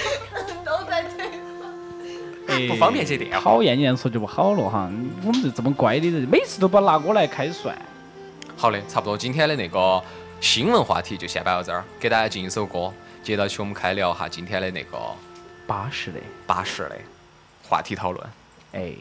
S3: 不方便接电话。
S2: 讨厌，你这样说就不好了哈。我们这这么乖的人，每次都把拿我来开涮。
S3: 好的，差不多今天的那个新闻话题就先摆到这儿，给大家进一首歌，接到起我们开聊哈今天的那个
S2: 巴适的，
S3: 巴适的话题讨论。
S2: 哎，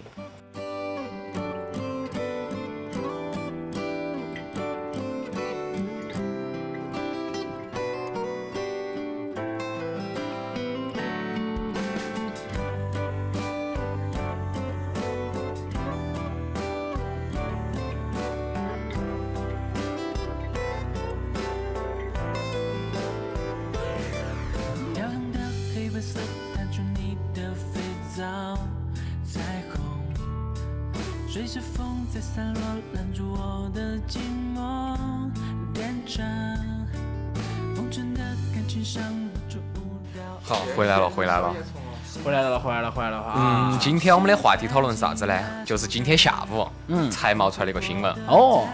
S3: 天我们的话题讨论是啥子呢？就是今天下午，
S2: 嗯
S3: 才冒出来的一个新闻，
S2: 哦，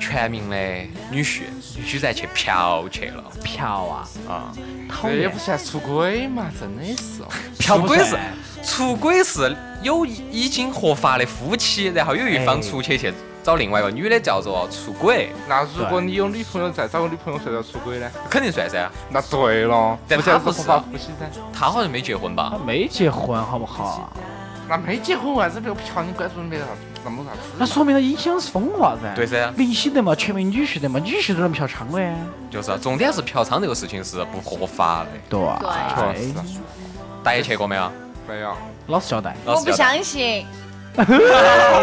S3: 全民的女婿居然去嫖去了
S2: 嫖啊，
S3: 啊！
S4: 这也不，算出轨嘛，真的是哦。
S2: 嫖不
S3: 出轨是出轨是有已经合法的夫妻，然后有一方
S2: 哎
S3: 出去去找另外一个女的，叫做出轨，
S4: 那如果你有女朋友再找个女朋友，算不算出轨呢？
S3: 肯定算噻。
S4: 那对了，
S3: 但
S4: 不叫
S3: 他不是
S4: 合法夫妻噻。
S3: 他好像没结婚吧
S2: 他？没结婚好不好？
S4: 那没结婚为啥子别个嫖你关注你没啥子那么啥子？
S2: 那说明他影响是风化噻。
S3: 对噻，
S2: 明星的嘛，全民女婿的嘛，女婿都能嫖娼的。
S3: 就是啊重点是嫖娼这个事情是不合法的。
S2: 对，
S4: 确实
S3: 大爷去过没有？
S4: 没有。
S2: 老实交代。
S5: 我不相信，
S4: 聪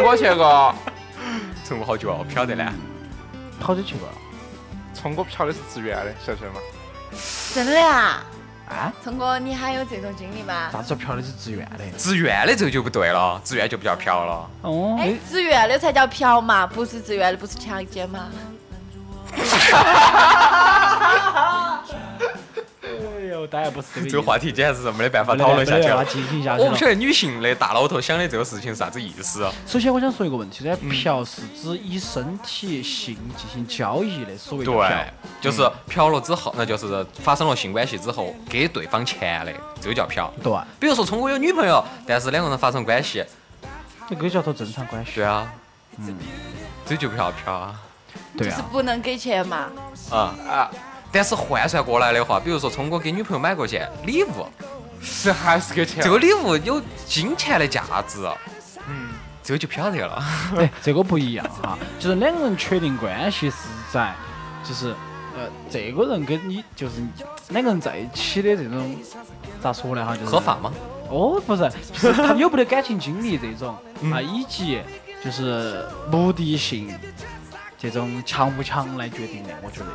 S4: 哥去过，
S3: 成过好久哦，嫖的呢。
S2: 好久去过了
S4: 聪哥嫖的是自愿的，晓得吗？
S5: 真的啊？
S2: 啊？
S5: 聪哥，你还有这种经历吗？
S2: 啥子叫嫖的是自愿的？
S3: 自愿的这个就不对了，自愿就不叫嫖了。
S2: 哦，
S5: 哎，自愿的才叫嫖嘛，不是自愿的不是强奸嘛？
S2: 哎呦，当然不是这个
S3: 话题简直是没得办法讨论下去了。
S2: 进行下去
S3: 我不晓。得女性的大脑头想的这个事情是啥子意思。啊
S2: 首先，我想说一个问题，这嫖是指以身体性进行交易的所谓的嫖。
S3: 对，就是嫖了之后，那就是发生了性关系之后给对方钱的，这个叫嫖。
S2: 对，
S3: 比如说聪哥有女朋友，但是两个人发生关系，
S2: 这个叫做正常关系。
S3: 对啊，嗯，这就不叫嫖啊。
S2: 对啊，
S5: 就是不能给钱嘛。
S3: 啊啊！但是换算过来的话，比如说聪哥给女朋友买过件礼物，
S4: 是还是个钱。
S3: 这个礼物有金钱的价值，
S4: 嗯，
S3: 这个就不晓得了。
S2: 哎，这个不一样哈，就是两个人确定关系是在，就是呃，这个人跟你就是两个人在一起的这种，咋说呢哈，就是
S3: 合法吗？
S2: 哦，不是，就是他们有没得感情经历这种
S3: 嗯
S2: 啊，以及就是目的性这种强不强来决定的，我觉得。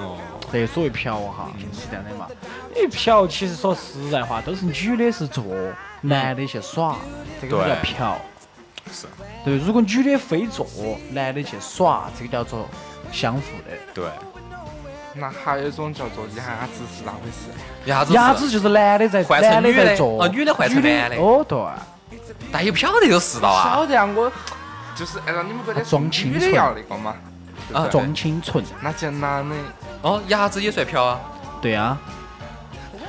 S3: 哦，
S2: 这所谓嫖哈，是这样的嘛？因为嫖其实说实在话，都是女的是做，男的去耍，这个就叫嫖。
S3: 是，
S2: 对，如果女的非做，男的去耍，这个叫做相互的。
S3: 对，
S4: 那还有一种叫做鸭子是咋回事？
S3: 鸭子
S2: 鸭子就是男的在
S3: 换成
S2: 男的
S3: 女的
S2: 在做，
S3: 哦女的换成男的
S2: 哦，对，
S3: 但也不晓得这个世道啊
S4: 晓。得啊，我就是按照你们说的，
S2: 装清纯
S4: 女的要那个嘛。
S3: 啊
S4: 对
S2: 装清纯。
S4: 那既然男的
S3: 哦，鸭子也算嫖啊，
S2: 对啊，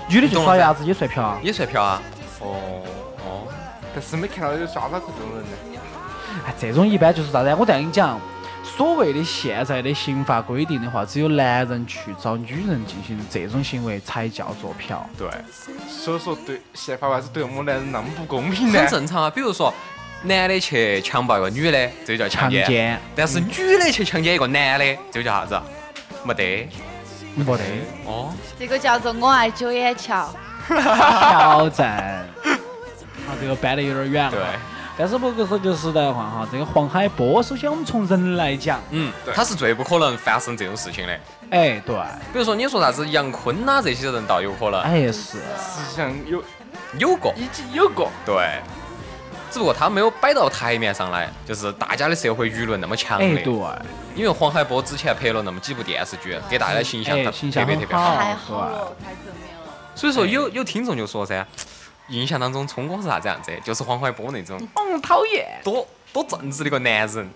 S2: 女的去耍鸭子也算嫖啊。
S3: 也算嫖啊。哦哦，
S4: 但是没看到有抓到过这种人呢。
S2: 哎，这种一般就是啥子？我这样跟你讲，所谓的现在的刑法规定的话，只有男人去找女人进行这种行为才叫做嫖。
S3: 对，
S4: 所以说对宪法为啥子对我们男人那么不公平呢
S3: 很？正常啊。比如说，男的去强暴一个女的，这就叫
S2: 强
S3: 强奸；但是女的去强奸一个男的，这就叫啥子？没得。
S2: 没得
S3: 哦，
S5: 这个叫做我爱九眼桥。
S2: 挑战。啊，这个搬得有点远了。
S3: 对。
S2: 但是不过说句实在话哈，这个黄海波，首先我们从人来讲，
S3: 嗯，
S4: 对
S3: 他是最不可能发生这种事情的。
S2: 哎，对，
S3: 比如说你说啥子杨坤呐这些人倒有可能
S2: 哎是，
S4: 实际上有
S3: 有过，
S4: 已经有过，
S3: 对，只不过他没有摆到台面上来，就是大家的社会舆论那么强
S2: 哎
S3: 烈。
S2: 对，
S3: 因为黄海波之前拍了那么几部电视剧，给大家的形象
S2: 形象
S3: 特别特别好。
S5: 太好了，太正面了。
S3: 所以说有有听众就说噻，印象当中聪哥是啥子样子？就是黄海波那种
S2: 嗯，讨厌。
S3: 多多正直的一个男人。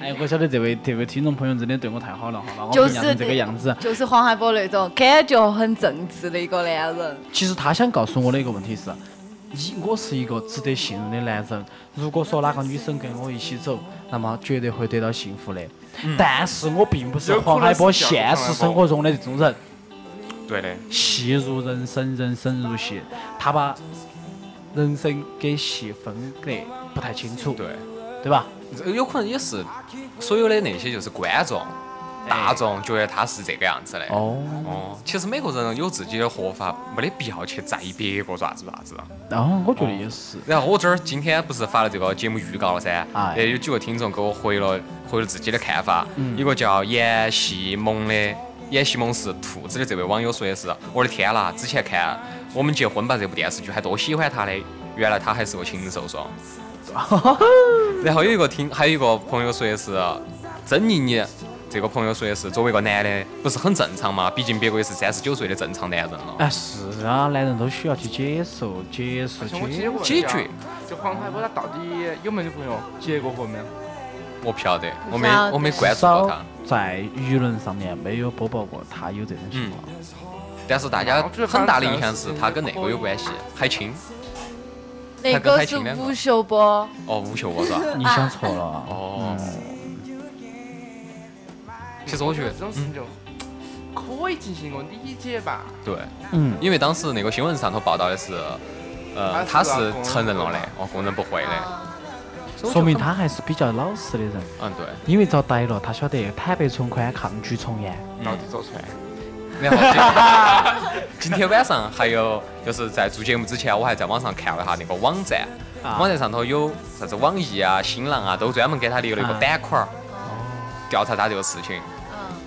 S2: 哎，我晓得这位这位听众朋友真的对我太好了哈，把我
S5: 就是
S2: 评价成这个样子。
S5: 就是黄海波那种感觉很正直的一个男人。
S2: 其实他想告诉我的一个问题是，一我是一个值得信任的男人。如果说哪个女生跟我一起走，那么绝对会得到幸福的。但是我并不是黄海波现实生活中的这种人，
S3: 对的，
S2: 戏如人生，人生如戏。他把人生给戏分得不太清楚，
S3: 对，
S2: 对吧？
S3: 这有可能也是所有的那些就是观众、大众觉得他是这个样子的。
S2: 哦，
S3: 哦，其实每个人有自己的活法，没得必要去在意别个啥子啥子。
S2: 然后我觉得也是。
S3: 然后我这儿今天不是发了这个节目预告了噻，
S2: 哎
S3: 也有几个听众给我回了回了自己的看法。
S2: 嗯
S3: 一个叫演戏萌的，演戏萌是兔子的这位网友说的是：我的天啦，之前看《我们结婚吧》这部电视剧还多喜欢他的，原来他还是个禽兽说。然后有一个听，还有一个朋友说的是曾妮妮，这个朋友说的是作为一个男的不是很正常吗？毕竟别个也是三十九岁的正常男人了。
S2: 哎，是啊，男人都需要去接受、接受、
S4: 而且我记
S2: 接
S4: 得过
S3: 解决，
S4: 就黄海波他到底有没有女朋友？结过婚没有？
S3: 我不晓得，我没我没关注过他。
S2: 在舆论上面没有播报过他有这种情况。
S3: 但是大家很大的印象是他跟那个有关系，海清。
S5: 那
S3: 他跟海
S5: 个是吴秀波，
S3: 哦，吴秀波是吧？
S2: 你想错了。
S3: 哦，
S2: 嗯
S3: 其实我觉得
S4: 这，种事情就可以进行一个理解吧。
S3: 对，
S2: 嗯，
S3: 因为当时那个新闻上头报道的是，呃，他
S4: 他是
S3: 是承认了的，哦，公认不会的。
S2: 说明他还是比较老实的人，
S3: 嗯对，
S2: 因为遭逮了，他晓得坦白从宽，抗拒从严。
S4: 到底做出来？
S3: 然后今 今天晚上还有就是在做节目之前，我还在网上看了一下那个网站，
S2: 啊。
S3: 网站上头有啥子网易啊、新浪啊，都专门给他留了一个
S2: 啊。
S3: 板块儿，调查他这个事情。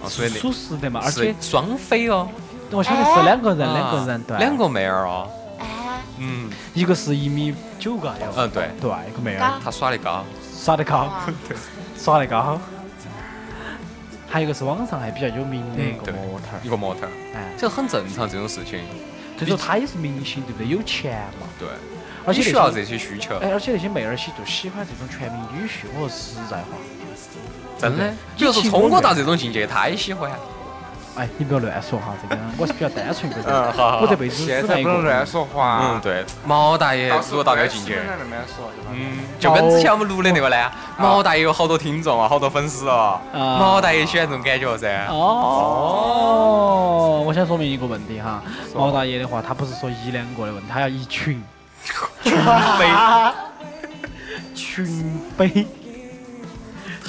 S5: 嗯，
S3: 哦，所以那
S2: 属实的嘛，而且
S3: 双飞哦，
S2: 我晓得是两个人，
S3: 啊
S2: 两个人，对，
S3: 两个妹儿哦，
S5: 哎，
S3: 嗯。
S2: 一个是一米九个有，
S3: 嗯对，
S2: 对，一个妹儿。
S5: 高。
S3: 他耍的高，
S2: 耍得高，
S5: 哇。
S2: 耍得高。还有一个是网上还比较有名的一个模特儿，
S3: 一个模特，
S2: 哎，
S3: 这很正常这种事情，
S2: 就说他也是明星，对不对？有钱嘛，
S3: 对，
S2: 而且
S3: 需要这些需求，
S2: 哎，而且那些妹儿些就喜欢这种全民女婿。我说实在话，
S3: 真的。
S2: 对。
S3: 比如说聪哥到这种境界，他也喜欢。
S2: 哎，你不要乱说哈，这个我是比较单纯一个人，我这辈子只
S4: 现
S2: 爱一个
S4: 在不能乱说话。
S3: 嗯，对，毛大爷如果到那个境界，
S4: 那么说，
S3: 嗯，就跟之前我们录的那个呢，毛。大爷有好多听众啊，好多粉丝哦，
S2: 啊。
S3: 毛大爷喜欢这种感觉噻。
S2: 哦，我想说明一个问题哈，毛大爷的话，他不是说一两个的问题，他要一群，群飞，群飞，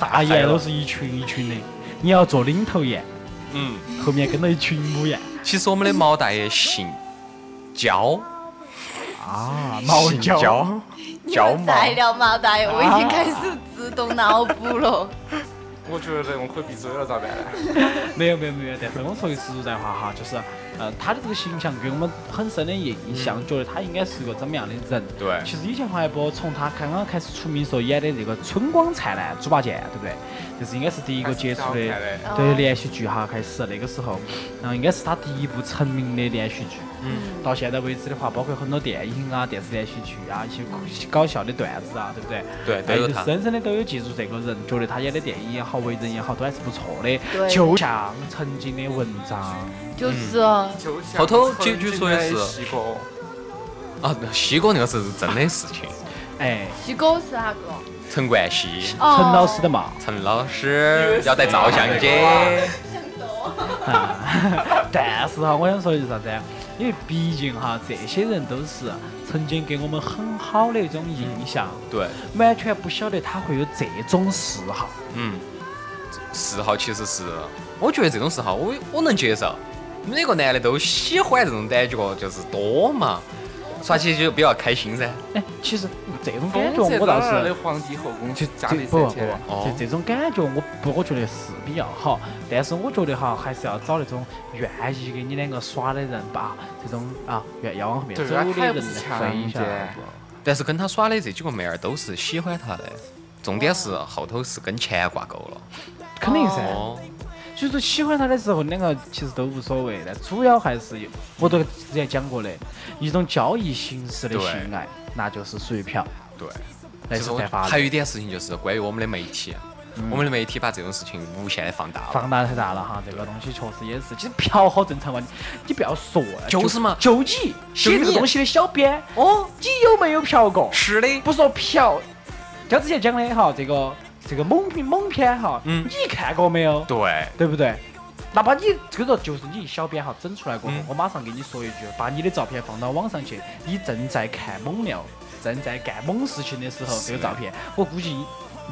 S2: 大雁都是一群一群的，你要做领头雁，
S3: 嗯，
S2: 后面跟了一群母雁
S3: 其实我们的毛大爷姓焦，
S2: 啊，毛
S3: 姓
S2: 焦，
S3: 焦，焦毛。
S5: 再聊毛大爷，我已经开始自动脑补了。
S4: 我觉得我可以闭嘴了，咋办呢？
S2: 没有没有没有，但是我说句实在话哈，就是，呃，他的这个形象给我们很深的印象，觉得他应该是个怎么样的人？
S3: 对
S2: 其实以前黄海波从他刚刚开始出名时候演的这个《春光灿烂猪八戒》，对不对？就是应该是第一个接触的对连续剧哈，开始那个时候，然后应该是他第一部成名的连续剧。
S3: 嗯，
S2: 到现在为止的话，包括很多电影啊、电视连续剧啊，一些搞笑的段子啊，对不对？
S3: 对，都有他。
S2: 深深的都有记住这个人，觉得他演的电影也好，为人也好，都还是不错的。
S5: 对
S2: 就像曾经的文章，
S5: 就是哦
S3: 后头结局说的是
S4: 西哥，
S3: 啊，西哥那个是真的事情，
S2: 哎，
S5: 西哥是哪个？
S3: 陈冠希，
S5: 哦。
S2: 陈老师的嘛。
S3: 陈老师要带照相机，
S2: 啊，但是哈，我想说的是啥子啊？因为毕竟哈，这些人都是曾经给我们很好的一种印象，
S3: 对，
S2: 完全不晓得他会有这种嗜好。
S3: 嗯，嗜好其实是，我觉得这种嗜好我我能接受，每个男的都喜欢这种感觉，就是多嘛，耍起就比较开心噻。
S2: 哎，其实这种感觉我倒是。
S4: 皇帝后宫
S2: 去
S4: 家里
S2: 这不不
S4: 三千。
S2: 不，
S3: 哦
S2: 这这种感觉我不，我觉得是比较好，但是我觉得哈，还是要找那种愿意跟你两个耍的人吧，这种啊，愿要往后面走的人
S4: 强
S2: 分一下。
S3: 但是跟他耍的这几个妹儿都是喜欢他的，重点是后头是跟钱挂钩了。
S2: 肯定噻。
S3: 哦，
S2: 所以说喜欢他的时候，两个其实都无所谓但，主要还是有我都之前讲过的，一种交易形式的
S3: 对
S2: 性爱，那就是属于嫖，
S3: 对。
S2: 那是犯法的。
S3: 还有一点事情就是关于我们的媒体，我们的媒体把这种事情无限的放大了。
S2: 放大太大了哈，这个东西确实也是，其实嫖好正常嘛，你你不要说，
S3: 就是嘛。
S2: 就你写这个东西的小编，哦，你有没有嫖过？
S3: 是的，
S2: 不说嫖，像之前讲的哈，这个这个猛片猛片哈，
S3: 嗯
S2: 你看过没有？
S3: 对，
S2: 对不对？哪怕你这个就是你小编哈整出来过后，
S3: 嗯
S2: 我马上给你说一句，把你的照片放到网上去，你正在看猛料，正在干猛事情的时候，这个照片，我估计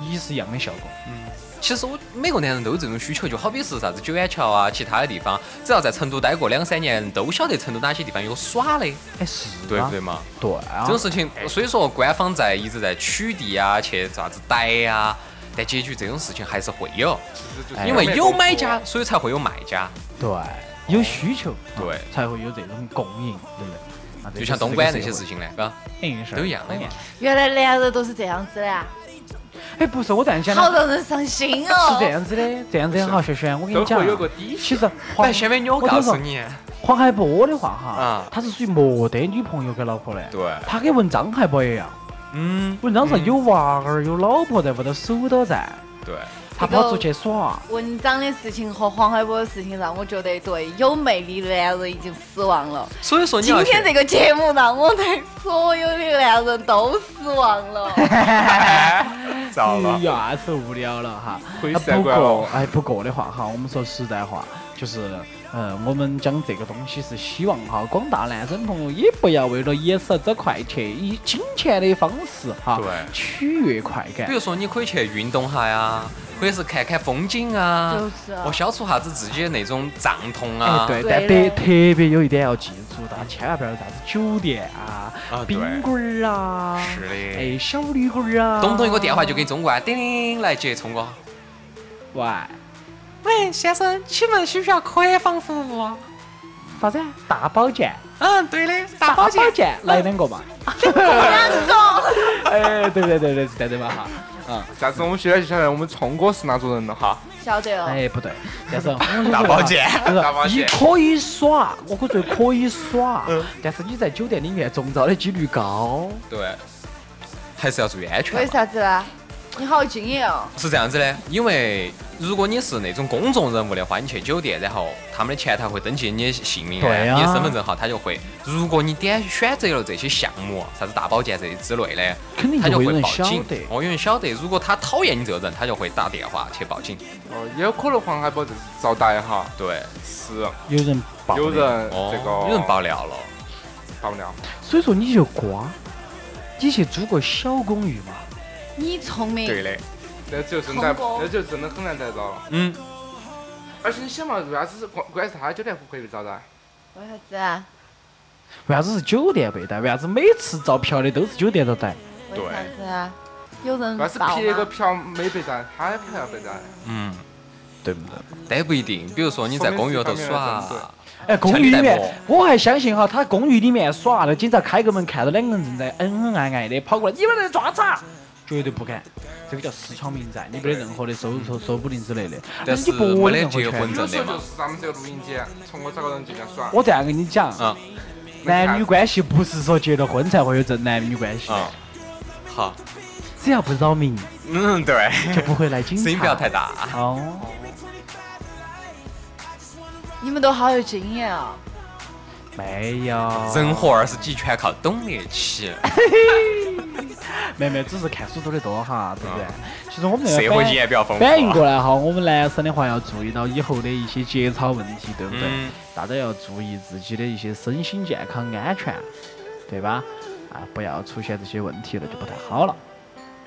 S2: 你是一样的效果。
S3: 嗯其实我每个男人都有这种需求，就好比是啥子九眼桥啊，其他的地方，只要在成都待过两三年，都晓得成都哪些地方有耍的，
S2: 哎，是啊
S3: 对不对？嘛？
S2: 对啊
S3: 这。种事情，所以说官方在一直在取缔啊，去啥子逮呀，但结局这种事情还是会有，
S2: 哎。
S3: 因为有买家，所以才会有卖家。
S2: 对，有需求，
S3: 对。
S2: 啊才会有这种供应，对不对？
S3: 就像东莞那些事情呢，嘎，都一样的嘛。
S5: 原来男人都是这样子的啊，
S2: 哎，不是我这样讲的，
S5: 好让人伤心哦
S2: 是
S5: 哦。
S2: 这样子的，这样子的哈，轩轩，我跟你讲
S4: 有个底
S2: 其实黄
S3: 来，下面我
S2: 我
S3: 告诉你，
S2: 黄海波的话哈
S3: 啊，
S2: 他是属于没得女朋友跟老婆的，
S3: 对，
S2: 他跟文章还不一样，
S3: 嗯，
S2: 文章是有娃儿有老婆在屋头守到在，
S3: 对，
S2: 他跑出去耍，
S5: 文章的事情和黄海波的事情让我觉得对有魅力的男人已经失望了。
S3: 所以说你
S5: 今天这个节目让我对所有的男人都失望了。
S3: 糟了
S2: 哎，呀，是无聊了哈。不过哎，不过的话哈，我们说实在话，就是嗯，我们讲这个东西是希望哈，广大男生朋友也不要为了一时之快去以金钱的方式哈
S3: 对。
S2: 取悦快感。
S3: 比。如说你可以去运动下呀，或者是看看风景啊，
S5: 就是啊。
S3: 哦，消除下子自己的那种胀痛
S2: 哎
S3: 啊，，
S2: 对，
S5: 对
S2: 但得特别有一点要记住，大家千万不要啥子酒店啊、
S3: 啊
S2: 宾馆儿啊，
S3: 是的。
S2: 哎，小旅馆儿啊，
S3: 动不动一个电话就给你中过来，叮铃来接聪哥。
S2: 喂，
S3: 喂，先生，请问需不需要客房服务？
S2: 啥子？大保健，
S3: 嗯，对的，
S2: 大保健，来两个嘛。两个 哎，对对对对，对对嘛哈。嗯，
S4: 下次我们学了就晓得我们聪哥是哪种人了哈。
S5: 晓得了。
S2: 哎，不对，但是大保健
S3: 大保健
S2: 就是你可以耍，我可觉得可以耍，但是你在酒店里面中招的几率高。
S3: 对，还是要注意安全
S5: 为。啥子呢？你好敬业哦。
S3: 是这样子的，因为如果你是那种公众人物的话，你去酒店，然后他们的前台会登记你的姓名啊、
S2: 对啊
S3: 你的身份证号，他就会。如果你点选择了这些项目，啥子大保健这些之类的，
S2: 肯定
S3: 他就会报警。哦，有人晓得。如果他讨厌你这个人，他就会打电话去报警。
S4: 哦，也有可能黄海波就是遭逮哈，
S3: 对，
S4: 是
S2: 有人爆
S4: 有人
S3: 哦，
S4: 这个
S3: 有人爆料了。
S4: 爆料，
S2: 所以说你就瓜，你去租个小公寓嘛。
S5: 你聪明。
S3: 对的，
S4: 那就真逮
S5: 通过，
S4: 那就真的很难逮到了。
S3: 嗯，
S4: 而且你想嘛，为啥子是关关键是他的酒店不可以被找到？
S5: 为啥子啊？
S2: 为啥子是酒店被逮？为啥子每次遭嫖的都是酒店遭逮？
S5: 为啥子啊？有人
S4: 但是
S5: 报吗？
S4: 撇个票没被占，他的票要被占。
S3: 嗯，
S2: 对不对？
S3: 但不一定。比如说你在公寓里头耍，
S2: 哎，公寓里面我还相信哈，他公寓里面耍，那警察开个门看到两个人正在恩恩爱爱的跑过来，你们在抓啥？绝对不敢，这个叫私闯民宅，你没得任何的收收收补令之类的。
S3: 但是
S2: 你不
S3: 没得
S2: 任何权利
S3: 结婚证的嘛
S4: 有时候就。是咱们这个录音机，从我找个人进来耍。
S2: 我这样跟你讲，
S3: 嗯
S2: 男女关系不是说结了婚才会有正男女关系，
S3: 嗯，好，
S2: 只要不扰民，
S3: 嗯，对，
S2: 就不会来警察。
S3: 声音不要太大。
S2: 哦，
S5: 你们都好有经验啊！
S2: 没有。
S3: 人活二十几全靠懂得起，
S2: 没有没，只是看书读得多哈，对不对？其实我们那个
S3: 社会
S2: 反
S3: 经验比较丰富。
S2: 反应过来哈，我们男生的话要注意到以后的一些节操问题，对不对？
S3: 嗯
S2: 大家要注意自己的一些身心健康安全，对吧？啊，不要出现这些问题了，就不太好了。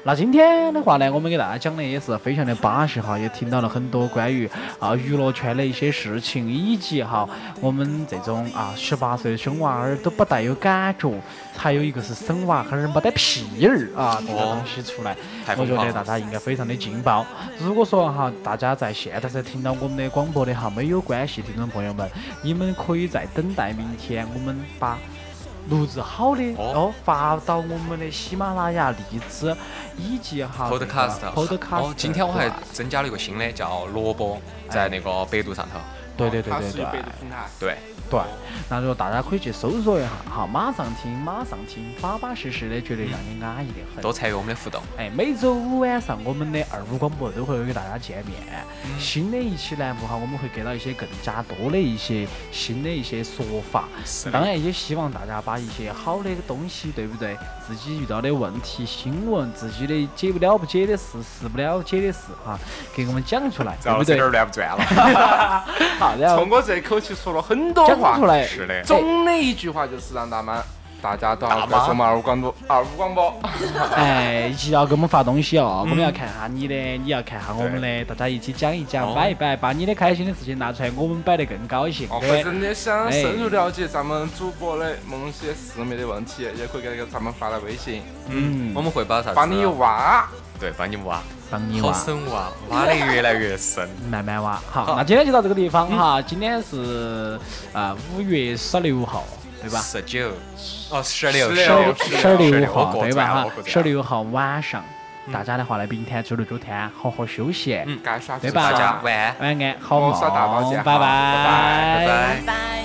S2: 那今天的话呢，我们给大家讲的也是非常的巴适哈，也听到了很多关于啊娱乐圈的一些事情，以及哈我们这种啊十八岁的熊娃儿都不带有感觉，还有一个是生娃哈儿没得屁儿啊这个东西出来，
S3: 太
S2: 我觉得大。家应该非常的劲爆。如果说哈，大家在现在才听到我们的广播的哈，没有关系，听众朋友们，你们可以在等待明天我们把录制好的
S3: 哦
S2: 哦发到我们的喜马拉雅、荔枝以及哈
S3: Podcast
S2: Podcast。
S3: 哦，今天我还增加了一个新的，叫萝卜，在那个百度上头。
S2: 对对对对对
S4: 它是一百度平台。
S3: 对，
S2: 对，那就大家可以去搜索一下哈，马上听，马上听，巴巴适适的，绝对让你安逸的很。
S3: 多参与我们的互动。
S2: 哎，每周五晚上我们的二五广播都会给大家见面。新的一期栏目哈，我们会给到一些更加多的一些新的一些说法。
S3: 是
S2: 当然也希望大家把一些好的东西，对不对？自己遇到的问题、新闻，自己的解不了不解的事、事不了解的事哈，给我们讲出来，对不对
S3: 有？点乱不转了。
S2: 好，然后
S4: 从我这口气说了很多
S2: 出，来，
S3: 是的，
S4: 总的一句话就是让大妈大家都要关注我们二五广播，二五广播。
S2: 哎，一起要给我们发东西哦，
S3: 嗯
S2: 我们要看下你的，你要看下我们的，大家一起讲一讲，
S3: 哦
S2: 摆一摆，把你的开心的事情拿出来，我们摆得更高兴。
S4: 哦，或
S2: 对
S4: 者你想
S2: 哎
S4: 深入了解咱们主播的某些私密的问题，也可以给咱们发来微信，
S2: 嗯
S3: 我们会把啥子？
S4: 帮你挖。
S3: 对，帮你挖，
S2: 帮你挖，
S3: 好深挖，挖得越来越深。
S2: 慢慢挖。好，那今天就到这个地方哈。今天是啊五月十六号，对吧？
S3: 十九，哦，十六
S4: ，16
S2: 十六号对吧？哈，十六号晚上，大家的话呢，明天周六周天好好休息，
S3: 嗯
S4: 该耍
S2: 对吧
S3: 大家晚。
S2: 晚安，好梦，拜
S4: 拜
S2: 拜
S3: 拜拜。
S5: 拜。